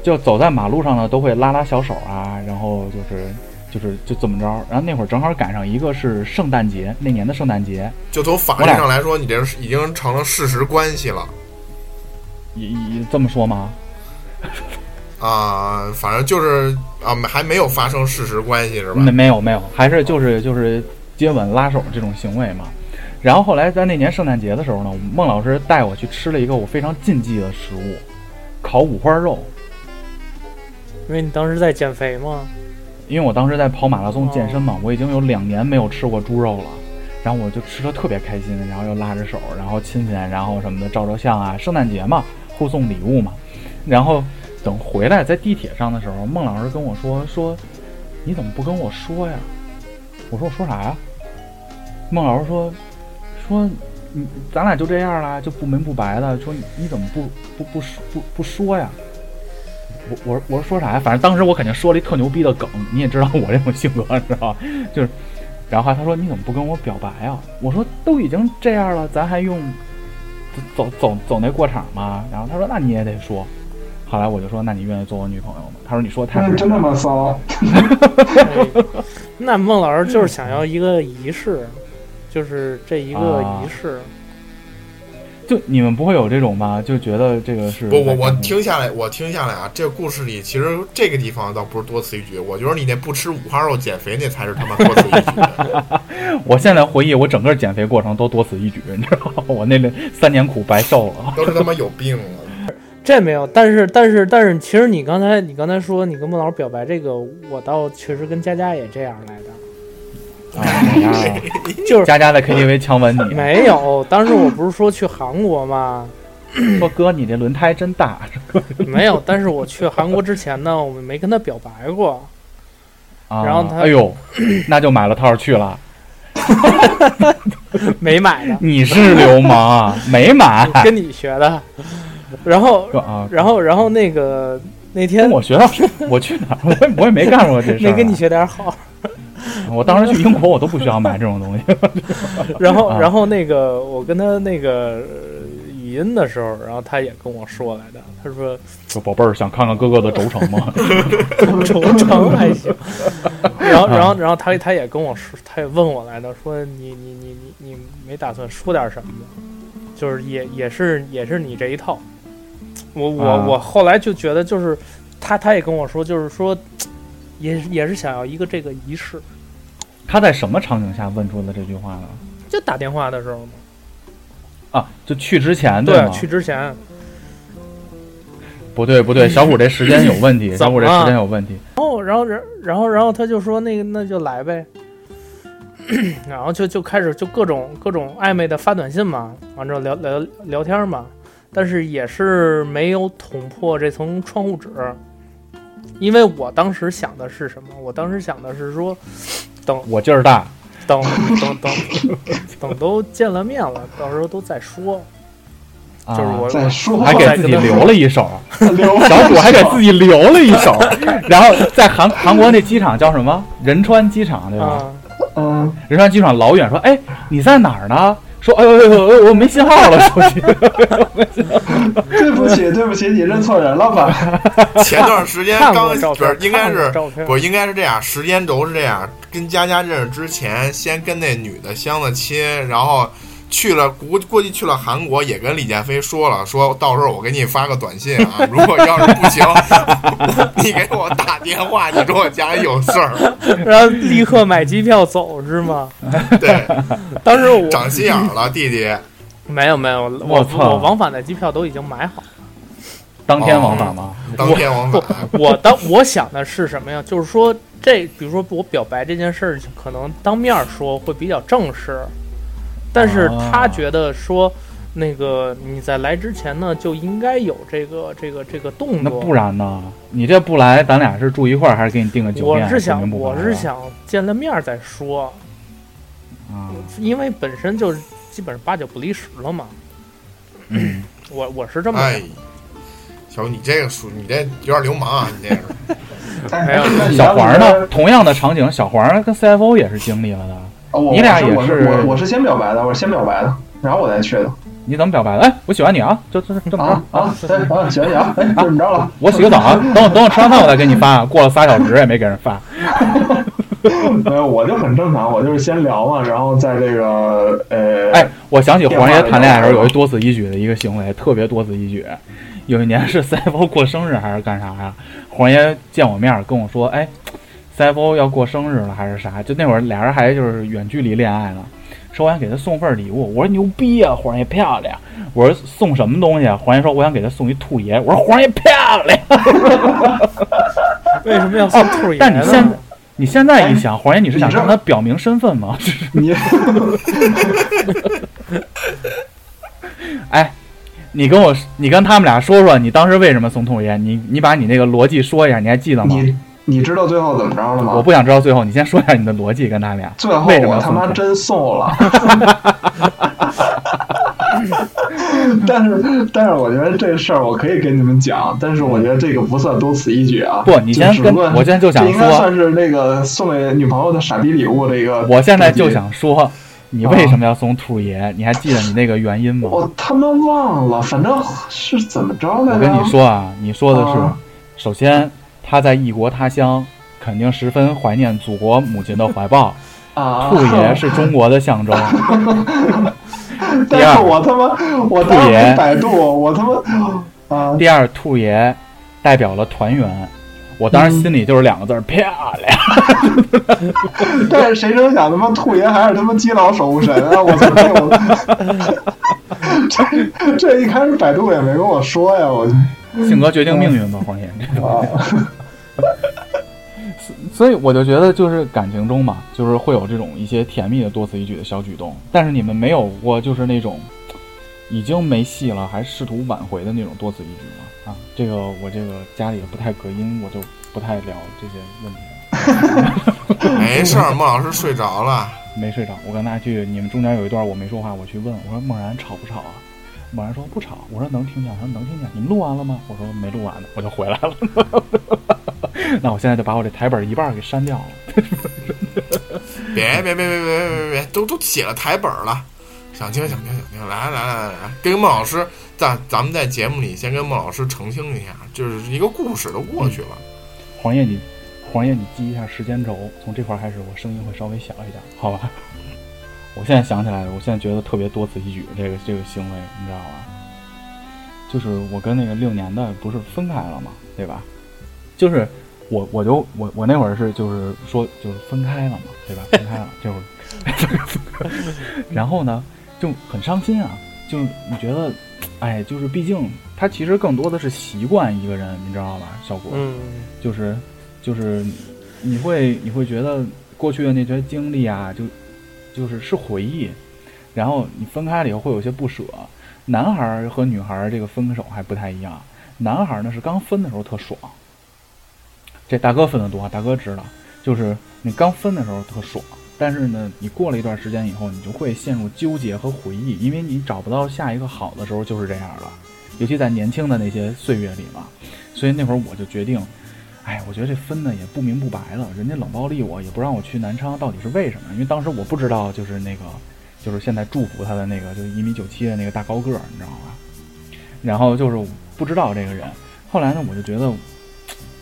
[SPEAKER 2] 就走在马路上呢，都会拉拉小手啊，然后就是就是就这么着。然后那会儿正好赶上一个是圣诞节，那年的圣诞节，
[SPEAKER 4] 就从法律上来说，你这是已经成了事实关系了
[SPEAKER 2] 也也这么说吗？[LAUGHS]
[SPEAKER 4] 啊。反正就是啊，还没有发生事实关系是吧
[SPEAKER 2] 没？没有没有，还是就是就是接吻拉手这种行为嘛。然后后来在那年圣诞节的时候呢，孟老师带我去吃了一个我非常禁忌的食物，烤五花肉。
[SPEAKER 5] 因为你当时在减肥吗，
[SPEAKER 2] 因为我当时在跑马拉松健身嘛，我已经有两年没有吃过猪肉了，然后我就吃的特别开心，然后又拉着手，然后亲亲，然后什么的照照相啊，圣诞节嘛，互送礼物嘛。然后等回来在地铁上的时候，孟老师跟我说说，你怎么不跟我说呀？我说我说啥呀？孟老师说说你咱俩就这样了，就不明不白的，说你你怎么不不不说不不说呀？我我我说说啥呀？反正当时我肯定说了一特牛逼的梗，你也知道我这种性格，知道吧？就是，然后他说你怎么不跟我表白啊？我说都已经这样了，咱还用走走走那过场吗？然后他说那你也得说。后来我就说那你愿意做我女朋友吗？他说你说得太不
[SPEAKER 3] 那真他妈骚！
[SPEAKER 5] 哎 [LAUGHS] 那孟老师就是想要一个仪式，就是这一个
[SPEAKER 2] 啊
[SPEAKER 5] 仪式。
[SPEAKER 2] 就你们不会有这种吧？就觉得这个是
[SPEAKER 4] 不，我我
[SPEAKER 2] 在感情
[SPEAKER 4] 听下来，我听下来啊，这个故事里其实这个地方倒不是多此一举，我觉得你那不吃五花肉减肥那才是他妈多此一举。[LAUGHS]
[SPEAKER 2] 我现在回忆我整个减肥过程都多此一举，你知道吗？[LAUGHS] 我那那三年苦白受了。[LAUGHS]
[SPEAKER 4] 都是他妈有病了。
[SPEAKER 5] 这没有，但是但是但是，其实你刚才你刚才说你跟孟老师表白这个，我倒确实跟佳佳也这样来的，
[SPEAKER 2] 啊，[LAUGHS]
[SPEAKER 5] 就是
[SPEAKER 2] 佳佳在 KTV 强吻你，[LAUGHS]
[SPEAKER 5] 没有。当时我不是说去韩国吗？
[SPEAKER 2] 说哥你这轮胎真大，[LAUGHS]
[SPEAKER 5] 没有，但是我去韩国之前呢，我们没跟他表白过。
[SPEAKER 2] 啊，
[SPEAKER 5] 然后他
[SPEAKER 2] 哎呦，那就买了套去了。
[SPEAKER 5] 没买呢，
[SPEAKER 2] 你是流氓啊，没买
[SPEAKER 5] 跟你学的。然后，
[SPEAKER 2] 啊？
[SPEAKER 5] 然后，然后那个那天
[SPEAKER 2] 跟我学到，我去哪儿？我也我也没干过这事。
[SPEAKER 5] 没跟你学点好。[LAUGHS]
[SPEAKER 2] 我当时去英国，我都不需要买这种东西。[LAUGHS]
[SPEAKER 5] 然后，
[SPEAKER 2] 啊
[SPEAKER 5] 然后那个我跟他那个呃语音的时候，然后他也跟我说来的，他说
[SPEAKER 2] 说宝贝儿，想看看哥哥的轴承吗？[LAUGHS]
[SPEAKER 5] 轴承还行。然后，然后，然后他他也跟我说，他也问我来的，说你你你你你没打算说点什么吗？就是也也是也是你这一套。我我、
[SPEAKER 2] 啊
[SPEAKER 5] 我后来就觉得，就是他他也跟我说，就是说，也也是想要一个这个仪式。
[SPEAKER 2] 他在什么场景下问出的这句话呢？
[SPEAKER 5] 就打电话的时候吗，
[SPEAKER 2] 啊，就去之前
[SPEAKER 5] 对，
[SPEAKER 2] 吗？
[SPEAKER 5] 去之前，
[SPEAKER 2] 不对不对，[LAUGHS] 小虎这时间有问题，小虎这时间有问题。
[SPEAKER 5] 然后，然后，然然后，然后他就说那个那就来呗，[CLEARS THROAT] 然后就就开始就各种各种暧昧的发短信嘛，完之后聊聊聊天嘛，但是也是没有捅破这层窗户纸，因为我当时想的是什么？我当时想的是说，
[SPEAKER 2] 我劲儿大，
[SPEAKER 5] 等等等等都见了面了，到时候都再说。
[SPEAKER 2] 啊
[SPEAKER 5] 就是我
[SPEAKER 3] 再说
[SPEAKER 2] 还给自己留了一手，[LAUGHS] 小虎还给自己留了一手，然后在韩韩国那机场叫什么仁川机场对吧？仁川机场老远说，哎，你在哪儿呢？说，哎呦哎我没信号了，[LAUGHS] 手机。
[SPEAKER 3] 对不起对不起，你认错人了吧？[LAUGHS]
[SPEAKER 4] 前段时间刚不
[SPEAKER 5] 过照片
[SPEAKER 4] 是，应该是不是应该是这样？时间轴是这样：跟佳佳认识之前，先跟那女的相了亲，然后去了估估计去了韩国，也跟李建飞说了，说到时候我给你发个短信啊，[LAUGHS] 如果要是不行，[LAUGHS] 你给我打电话，你说我家里有事儿。
[SPEAKER 5] 然后立刻买机票走是吗？[LAUGHS]
[SPEAKER 4] 对，
[SPEAKER 5] 当时我
[SPEAKER 4] 长心眼儿了，弟弟。
[SPEAKER 5] 没有没有，我
[SPEAKER 2] 我
[SPEAKER 5] 我往返的机票都已经买好了。
[SPEAKER 2] 当天往返吗？
[SPEAKER 4] 当天往返，
[SPEAKER 5] 我当我想的是什么呀？就是说这，比如说我表白这件事儿，可能当面说会比较正式，但是他
[SPEAKER 2] 啊
[SPEAKER 5] 觉得说，那个你在来之前呢，就应该有这个这个这个动作。
[SPEAKER 2] 那不然呢？你这不来，咱俩是住一块儿，还是给你订个酒店？
[SPEAKER 5] 我是想我是想见了面儿再说，
[SPEAKER 2] 啊，
[SPEAKER 5] 因为本身就是基本上八九不离十了嘛。
[SPEAKER 2] 嗯，[COUGHS]
[SPEAKER 5] 我我是这么
[SPEAKER 4] 哎
[SPEAKER 5] 想，
[SPEAKER 4] 小吴，你这个属你这有点流氓啊！你这个 [LAUGHS]
[SPEAKER 2] 小黄呢？同样的场景，小黄跟 CFO 也是经历了的。
[SPEAKER 3] 哦我
[SPEAKER 2] 你俩也是
[SPEAKER 3] 我是我我是先表白的，我是先表白的，然后我再去的。
[SPEAKER 2] 你怎么表白的？哎，我喜欢你啊，就就这么
[SPEAKER 3] 啊
[SPEAKER 2] 着
[SPEAKER 3] 啊，对啊，行行，哎，这么着了。
[SPEAKER 2] 我洗个澡啊，等我等我吃完饭我再给你发。过了仨小时也没给人发。[LAUGHS]
[SPEAKER 3] 没有，我就很正常，我就是先聊嘛，然后在这个呃，
[SPEAKER 2] 哎，我想起黄爷谈恋爱的时候有一多此一举的一个行为，特别多此一举。有一年是 [LAUGHS] CFO 过生日还是干啥呀？黄爷见我面跟我说：“哎，CFO 要过生日了还是啥？”就那会儿俩人还就是远距离恋爱呢，说我想给他送份礼物。我说牛逼啊，黄爷漂亮。我说送什么东西啊？黄爷说我想给他送一兔爷。我说黄爷漂亮。[LAUGHS]
[SPEAKER 5] 为什么要送兔爷呢？
[SPEAKER 2] 但你现你现在一想，黄爷你是想
[SPEAKER 3] 你知道
[SPEAKER 2] 向他表明身份吗？
[SPEAKER 3] 你 [LAUGHS]
[SPEAKER 2] 哎，你跟我，你跟他们俩说说，你当时为什么送兔爷？你你把你那个逻辑说一下，你还记得吗？
[SPEAKER 3] 你你知道最后怎么着了吗？
[SPEAKER 2] 我不想知道最后，你先说一下你的逻辑，跟他们俩。
[SPEAKER 3] 最后我他妈真送了。[LAUGHS] 但是但是我觉得这事儿我可以跟你们讲，但是我觉得这个不算多此一举啊。
[SPEAKER 2] 不你先跟我现在就想
[SPEAKER 3] 这应该
[SPEAKER 2] 说
[SPEAKER 3] 算是那个送给女朋友的傻逼礼物这个。
[SPEAKER 2] 我现在就想说，你为什么要送兔爷？你还记得你那个原因吗？
[SPEAKER 3] 我他妈忘了，反正是怎么着来着？
[SPEAKER 2] 我跟你说啊，你说的是
[SPEAKER 3] 啊，
[SPEAKER 2] 首先他在异国他乡，肯定十分怀念祖国母亲的怀抱。[LAUGHS]
[SPEAKER 3] 啊，
[SPEAKER 2] 兔爷是中国的象征。[LAUGHS] 第
[SPEAKER 3] 但是
[SPEAKER 2] 二，
[SPEAKER 3] 我他妈我他妈
[SPEAKER 2] 兔爷
[SPEAKER 3] 没百度，我他妈啊，
[SPEAKER 2] 第二，兔爷代表了团圆。我当时心里就是两个字儿：漂亮。[LAUGHS]
[SPEAKER 3] 但是谁成想他妈兔爷还是他妈基佬守护神啊！我操，这我这这一开始百度也没跟我说呀，我
[SPEAKER 2] 性格决定命运吧，黄爷。这种
[SPEAKER 3] 啊，[LAUGHS]
[SPEAKER 2] 所以我就觉得，就是感情中嘛，就是会有这种一些甜蜜的多此一举的小举动，但是你们没有过就是那种已经没戏了还试图挽回的那种多此一举吗？啊，这个我这个家里也不太隔音，我就不太聊这些问题了。[LAUGHS]
[SPEAKER 4] 没事儿，孟老师睡着了。
[SPEAKER 2] 没睡着，我跟他去，你们中间有一段我没说话，我去问，我说梦然吵不吵啊？猛然说不吵，我说能听见，他说能听见，你们录完了吗？我说没录完呢，我就回来了。[LAUGHS] 那我现在就把我这台本一半给删掉了。[LAUGHS]
[SPEAKER 4] 别别别别别别别，都都写了台本了，想听想听想听，来来来来来，跟孟老师在咱们在节目里先跟孟老师澄清一下，就是一个故事都过去了。
[SPEAKER 2] 黄叶你，黄叶你记一下时间轴，从这块开始我声音会稍微小一点，好吧？[LAUGHS] 我现在想起来了，我现在觉得特别多此一举，这个这个行为你知道吧？就是我跟那个六年的不是分开了嘛，对吧？就是我我就我我那会儿是就是说就是分开了嘛，对吧？分开了，这会儿，然后呢就很伤心啊，就是你觉得，哎，就是毕竟他其实更多的是习惯一个人，你知道吧？小果，
[SPEAKER 5] 嗯，
[SPEAKER 2] 就是就是你会你会觉得过去的那些经历啊，就就是是回忆，然后你分开了以后会有些不舍。男孩儿和女孩儿这个分手还不太一样，男孩儿呢是刚分的时候特爽，这大哥分的多啊，大哥知道，就是你刚分的时候特爽，但是呢，你过了一段时间以后，你就会陷入纠结和回忆，因为你找不到下一个好的时候就是这样了，尤其在年轻的那些岁月里嘛，所以那会儿我就决定。哎，我觉得这分的也不明不白了，人家冷暴力我，也不让我去南昌，到底是为什么？因为当时我不知道，就是那个，就是现在祝福他的那个，就一米九七的那个大高个儿，你知道吧？然后就是不知道这个人，后来呢，我就觉得，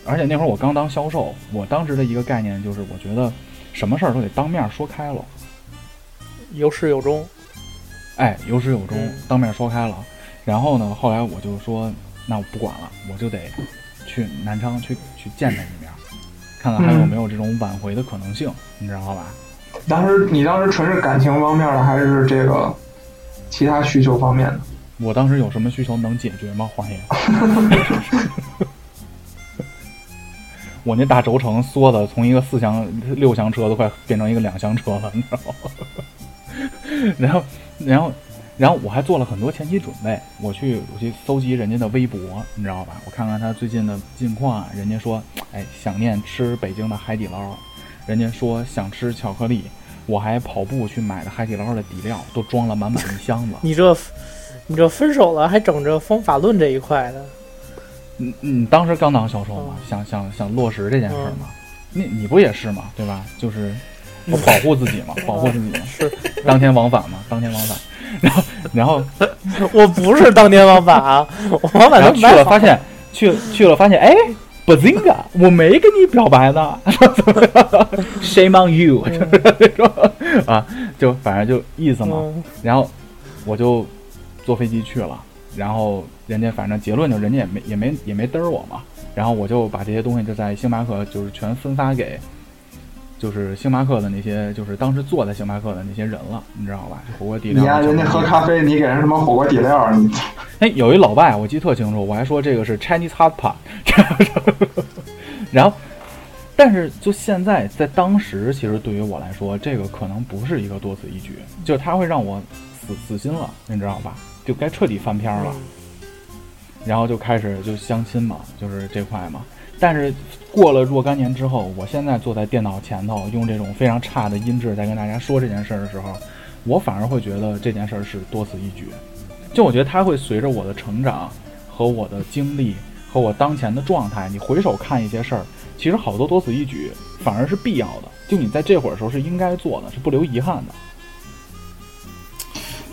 [SPEAKER 2] 而且那会儿我刚当销售，我当时的一个概念就是，我觉得什么事儿都得当面说开了，
[SPEAKER 5] 有始有终。
[SPEAKER 2] 哎，有始有终
[SPEAKER 5] 嗯，
[SPEAKER 2] 当面说开了。然后呢，后来我就说，那我不管了，我就得去南昌去去见他一面，看看还有没有这种挽回的可能性，你知道吧？
[SPEAKER 3] 当时你当时纯是感情方面的，还是这个其他需求方面的？
[SPEAKER 2] 我当时有什么需求能解决吗？黄爷，[LAUGHS] 我那大轴承缩的从一个四厢六厢车都快变成一个两厢车了，你知道吗？[LAUGHS] 然后，然后，然后我还做了很多前期准备，我去我去搜集人家的微博，你知道吧？我看看他最近的近况。人家说，哎，想念吃北京的海底捞，人家说想吃巧克力，我还跑步去买的海底捞的底料，都装了满满一箱子。[LAUGHS]
[SPEAKER 5] 你这，你这分手了还整这方法论这一块的，
[SPEAKER 2] 你你当时刚当销售嘛，
[SPEAKER 5] 嗯。
[SPEAKER 2] 想想想落实这件事儿嘛，你你不也是嘛，对吧？就是 [LAUGHS]
[SPEAKER 5] 嗯
[SPEAKER 2] 我保护自己嘛，保护自己嘛，
[SPEAKER 5] 是。
[SPEAKER 2] 当天往返嘛，当天往返。然后然后 [LAUGHS]
[SPEAKER 5] 我不是当天往返啊，我王八
[SPEAKER 2] 然后去
[SPEAKER 5] 都买好
[SPEAKER 2] 了发现。去去了发现，哎，Bazinga，我没跟你表白呢，[LAUGHS] Shame on you，就是那种啊，就反正就意思嘛。
[SPEAKER 5] 嗯。
[SPEAKER 2] 然后我就坐飞机去了，然后人家反正结论就人家也没也没也没嘚儿我嘛，然后我就把这些东西就在星巴克就是全分发给。就是星巴克的那些，就是当时坐在星巴克的那些人了，你知道吧？火锅底料。
[SPEAKER 3] 你呀，人家喝咖啡，你给人什么火锅底料，你
[SPEAKER 2] 哎，有一老外，我记得特清楚，我还说这个是 Chinese hot pot，[LAUGHS] 然后，但是就现在在当时，其实对于我来说，这个可能不是一个多此一举，就是它会让我死死心了，你知道吧？就该彻底翻篇了，然后就开始就相亲嘛，就是这块嘛。但是过了若干年之后，我现在坐在电脑前头，用这种非常差的音质在跟大家说这件事儿的时候，我反而会觉得这件事儿是多此一举。就我觉得它会随着我的成长和我的经历和我当前的状态，你回首看一些事儿，其实好多多此一举反而是必要的。就你在这会儿的时候是应该做的，是不留遗憾的。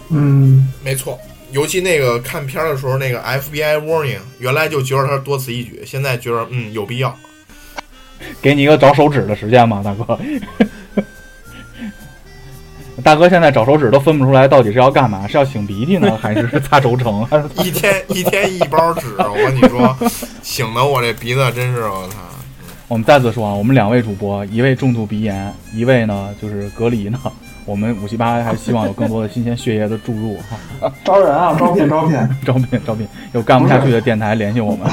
[SPEAKER 3] 嗯，
[SPEAKER 4] 没错。尤其那个看片儿的时候，那个 FBI warning，原来就觉得它是多此一举，现在觉得嗯有必要。
[SPEAKER 2] 给你一个找手指的时间吗，大哥？[LAUGHS] 大哥现在找手指都分不出来，到底是要干嘛？是要擤鼻涕呢，[LAUGHS] 还是擦轴承？[LAUGHS]
[SPEAKER 4] 一天一天一包纸，我跟你说，醒的我这鼻子真是我操！
[SPEAKER 2] 我们再次说啊，我们两位主播，一位重度鼻炎，一位呢就是隔离呢。我们五七八还希望有更多的新鲜血液的注入哈，[LAUGHS]
[SPEAKER 3] 招人啊，招聘招聘。[LAUGHS]
[SPEAKER 2] 招聘招聘，有干不下去的电台联系我们。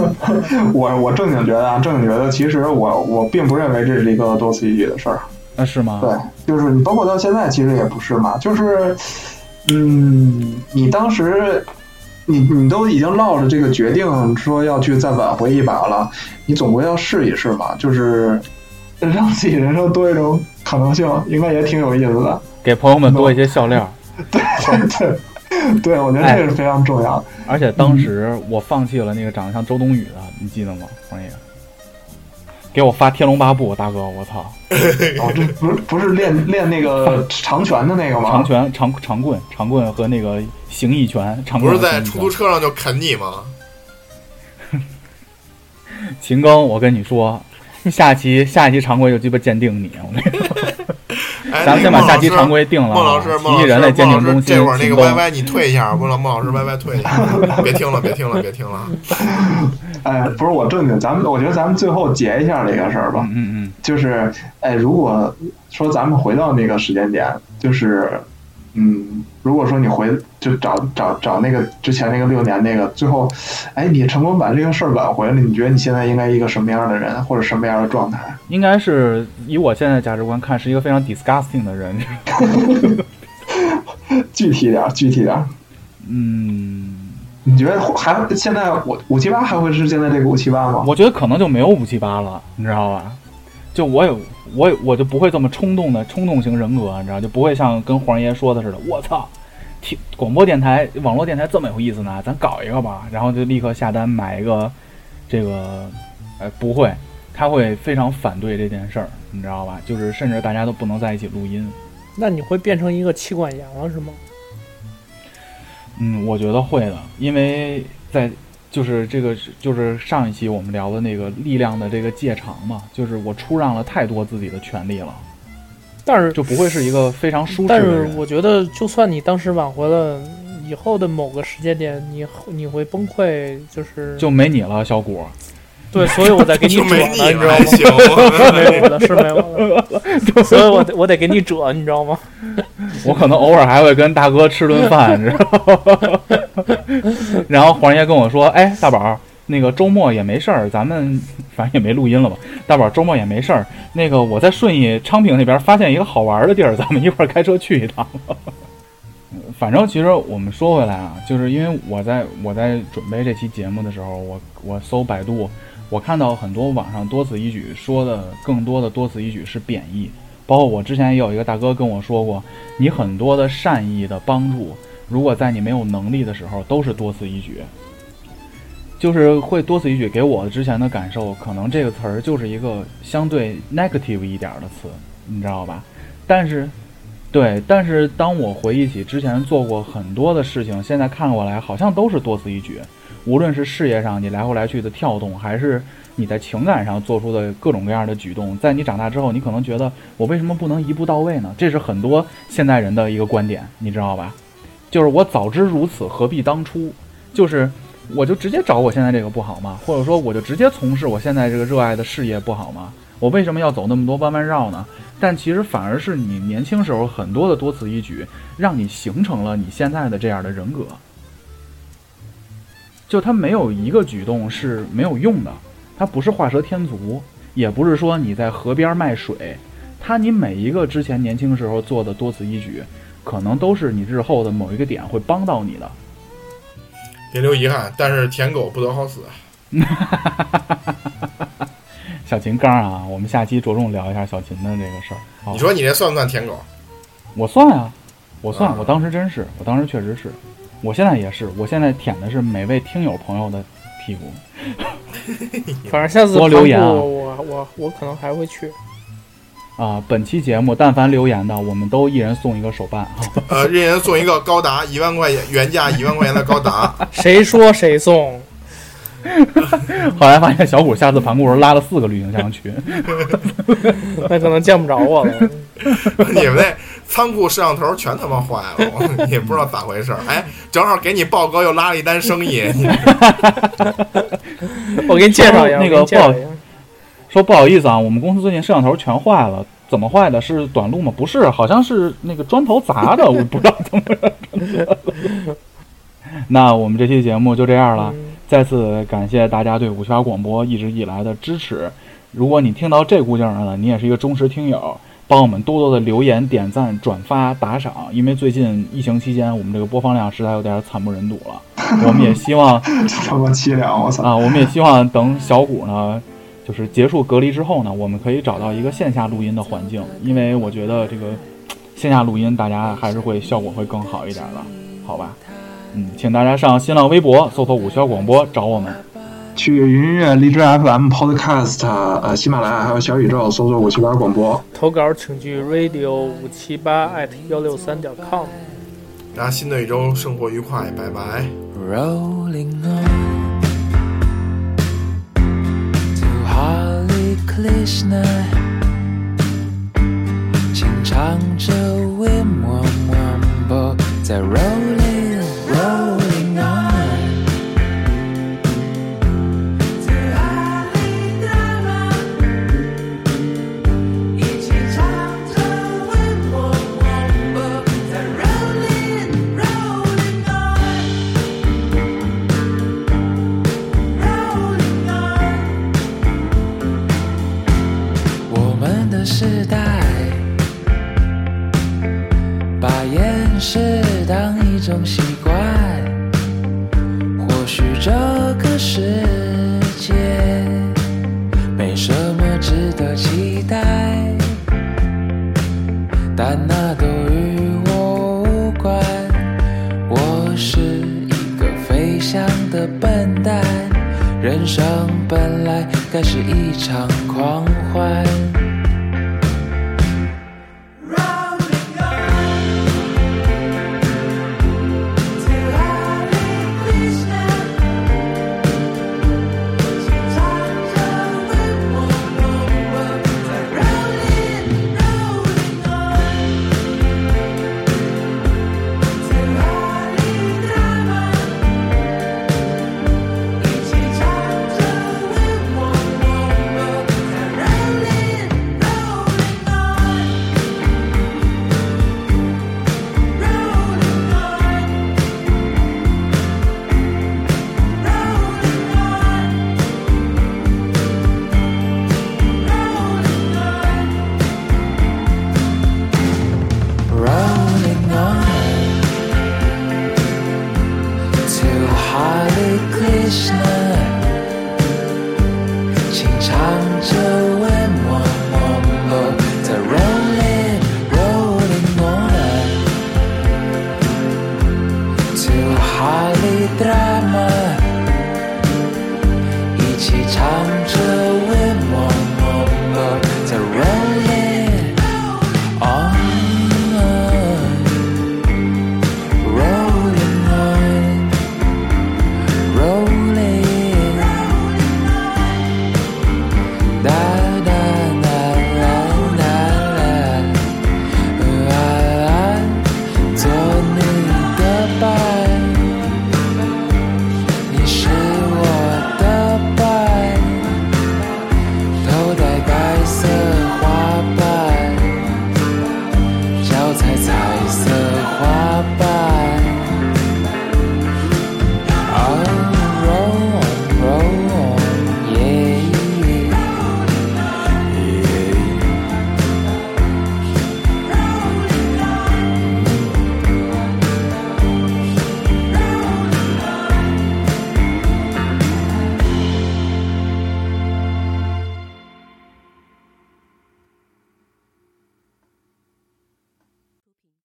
[SPEAKER 2] [LAUGHS]
[SPEAKER 3] 我我正经觉得啊，正经觉得，其实我我并不认为这是一个多此一举的事儿。
[SPEAKER 2] 那是吗？
[SPEAKER 3] 对，就是你包括到现在，其实也不是嘛，就是，嗯，你当时，你你都已经落着这个决定，说要去再挽回一把了，你总归要试一试嘛，就是让自己人生多一种可能性，应该也挺有意思的。
[SPEAKER 2] 给朋友们多一些笑料。[LAUGHS]
[SPEAKER 3] 对对对，我觉得这个是非常重要的。
[SPEAKER 2] 而且当时我放弃了那个长得像周冬雨的，你记得吗，黄爷？给我发《天龙八部》，大哥，我操！[LAUGHS]
[SPEAKER 3] 哦，这不是不是练练那个长拳的那个吗？
[SPEAKER 2] 长拳、长长棍、长棍和那个形意拳，长
[SPEAKER 4] 不是在出租车上就啃你吗？[LAUGHS]
[SPEAKER 2] 秦刚，我跟你说，[LAUGHS] 下期下期常规就鸡巴鉴定你，我跟你说，
[SPEAKER 4] 哎，
[SPEAKER 2] 咱们先把下期常规定了啊。
[SPEAKER 4] 孟老师，孟老师，
[SPEAKER 2] 人类鉴定中心，
[SPEAKER 4] 这会儿那个
[SPEAKER 2] 秦庚
[SPEAKER 4] YY 你退一下，孟老孟老师 YY 退一下，[LAUGHS] 别听了，别听了，别听了。[LAUGHS]
[SPEAKER 3] 哎，不是我正经，咱们我觉得咱们最后结一下这个事儿吧。
[SPEAKER 2] 嗯嗯嗯，
[SPEAKER 3] 就是，哎，如果说咱们回到那个时间点，就是，嗯，如果说你回就找找找那个之前那个六年那个，最后，哎，你成功把这个事儿挽回了，你觉得你现在应该一个什么样的人，或者什么样的状态？
[SPEAKER 2] 应该是以我现在价值观看，是一个非常 disgusting 的人。[LAUGHS]
[SPEAKER 3] 具体点儿，具体点儿。
[SPEAKER 2] 嗯，
[SPEAKER 3] 你觉得还现在我五七八还会是现在这个五七八吗？
[SPEAKER 2] 我觉得可能就没有五七八了，你知道吧？就我有我我就不会这么冲动的冲动型人格，你知道，就不会像跟黄爷说的似的，我操，听广播电台、网络电台这么有意思呢，咱搞一个吧，然后就立刻下单买一个，这个，呃，不会，他会非常反对这件事儿，你知道吧？就是甚至大家都不能在一起录音。
[SPEAKER 5] 那你会变成一个妻管严了是吗？
[SPEAKER 2] 嗯，我觉得会的，因为在就是这个就是上一期我们聊的那个力量的这个界长嘛，就是我出让了太多自己的权利了，
[SPEAKER 5] 但是
[SPEAKER 2] 就不会是一个非常舒适
[SPEAKER 5] 但是。我觉得，就算你当时挽回了，以后的某个时间点，你你会崩溃，就是
[SPEAKER 2] 就没你了，小谷。
[SPEAKER 5] 对，所以我在给你 [LAUGHS]
[SPEAKER 4] 就
[SPEAKER 5] 折呢，
[SPEAKER 4] 没你
[SPEAKER 5] 你知道吗？[LAUGHS] 没我的，是没我的，所以我得我得给你折，你知道吗？[LAUGHS]
[SPEAKER 2] 我可能偶尔还会跟大哥吃顿饭，你知道吗？然后黄爷跟我说：“哎，大宝儿，那个周末也没事儿，咱们反正也没录音了吧？大宝儿周末也没事儿，那个我在顺义昌平那边发现一个好玩的地儿，咱们一块儿开车去一趟。”反正其实我们说回来啊，就是因为我在我在准备这期节目的时候，我我搜百度，我看到很多网上多此一举说的更多的多此一举是贬义，包括我之前也有一个大哥跟我说过，你很多的善意的帮助，如果在你没有能力的时候，都是多此一举。就是会多此一举，给我之前的感受，可能这个词儿就是一个相对 negative 一点的词，你知道吧？但是对，但是当我回忆起之前做过很多的事情，现在看过来好像都是多此一举。无论是事业上你来回来去的跳动，还是你在情感上做出的各种各样的举动，在你长大之后，你可能觉得我为什么不能一步到位呢？这是很多现代人的一个观点，你知道吧？就是我早知如此，何必当初？就是我就直接找我现在这个不好吗？或者说我就直接从事我现在这个热爱的事业不好吗？我为什么要走那么多弯弯绕呢？但其实反而是你年轻时候很多的多此一举，让你形成了你现在的这样的人格。就他没有一个举动是没有用的，他不是画蛇添足，也不是说你在河边卖水，他你每一个之前年轻时候做的多此一举，可能都是你日后的某一个点会帮到你的。
[SPEAKER 4] 别留遗憾，但是舔狗不得好死。
[SPEAKER 2] 小秦刚啊，我们下期着重聊一下小秦的这个事儿。好
[SPEAKER 4] 你说你这算不算舔狗？
[SPEAKER 2] 我算啊，我算，
[SPEAKER 4] 啊
[SPEAKER 2] 我当时真是，我当时确实是，我现在也是，我现在舔的是每位听友朋友的屁股。[LAUGHS]
[SPEAKER 5] 反正下次
[SPEAKER 2] 多留言啊
[SPEAKER 5] 我我我可能还会去。
[SPEAKER 2] 啊，本期节目但凡留言的，我们都一人送一个手办啊！
[SPEAKER 4] 呃，一人送一个高达一万块钱，原价一万块钱的高达。[LAUGHS]
[SPEAKER 5] 谁说谁送？
[SPEAKER 2] 后来发现小谷下次盘古时候拉了四个旅行箱去，[LAUGHS]
[SPEAKER 5] 那可能见不着我了。
[SPEAKER 4] 你们那仓库摄像头全他妈坏了，我 [LAUGHS] 也不知道咋回事儿。哎，正好给你豹哥又拉了一单生意，[LAUGHS]
[SPEAKER 5] 我给你介绍一下，
[SPEAKER 2] 那个
[SPEAKER 5] 我给你介绍一下。
[SPEAKER 2] 说不好意思啊，我们公司最近摄像头全坏了，怎么坏的？是短路吗？不是，好像是那个砖头砸的，[LAUGHS] 我不知道怎么着。那我们这期节目就这样了，
[SPEAKER 5] 嗯
[SPEAKER 2] 再次感谢大家对五七八广播一直以来的支持。如果你听到这股劲儿了，你也是一个忠实听友，帮我们多多的留言、点赞、转发、打赏，因为最近疫情期间，我们这个播放量实在有点惨不忍睹了。[LAUGHS] 我们也希望 [LAUGHS]
[SPEAKER 3] 这么凄凉！我操！
[SPEAKER 2] 啊，我们也希望等小谷呢，就是结束隔离之后呢，我们可以找到一个线下录音的环境，因为我觉得这个线下录音大家还是会效果会更好一点的，好吧？嗯，请大家上新浪微博搜索“五七广播”找我们。
[SPEAKER 3] 去云音乐、荔枝 FM、Podcast、呃喜马拉雅还有小宇宙搜索五七八广播。
[SPEAKER 5] 投稿请去 radio 五七八 at 幺六三点 com。
[SPEAKER 4] 大家新的一周生活愉快，拜拜。
[SPEAKER 1] rolling on to Hare Krishna，轻唱着 Wim Wam Wambo，在 rolling rolling 是当一种习惯。或许这个世界没什么值得期待，但那都与我无关。我是一个飞翔的笨蛋，人生本来该是一场狂欢。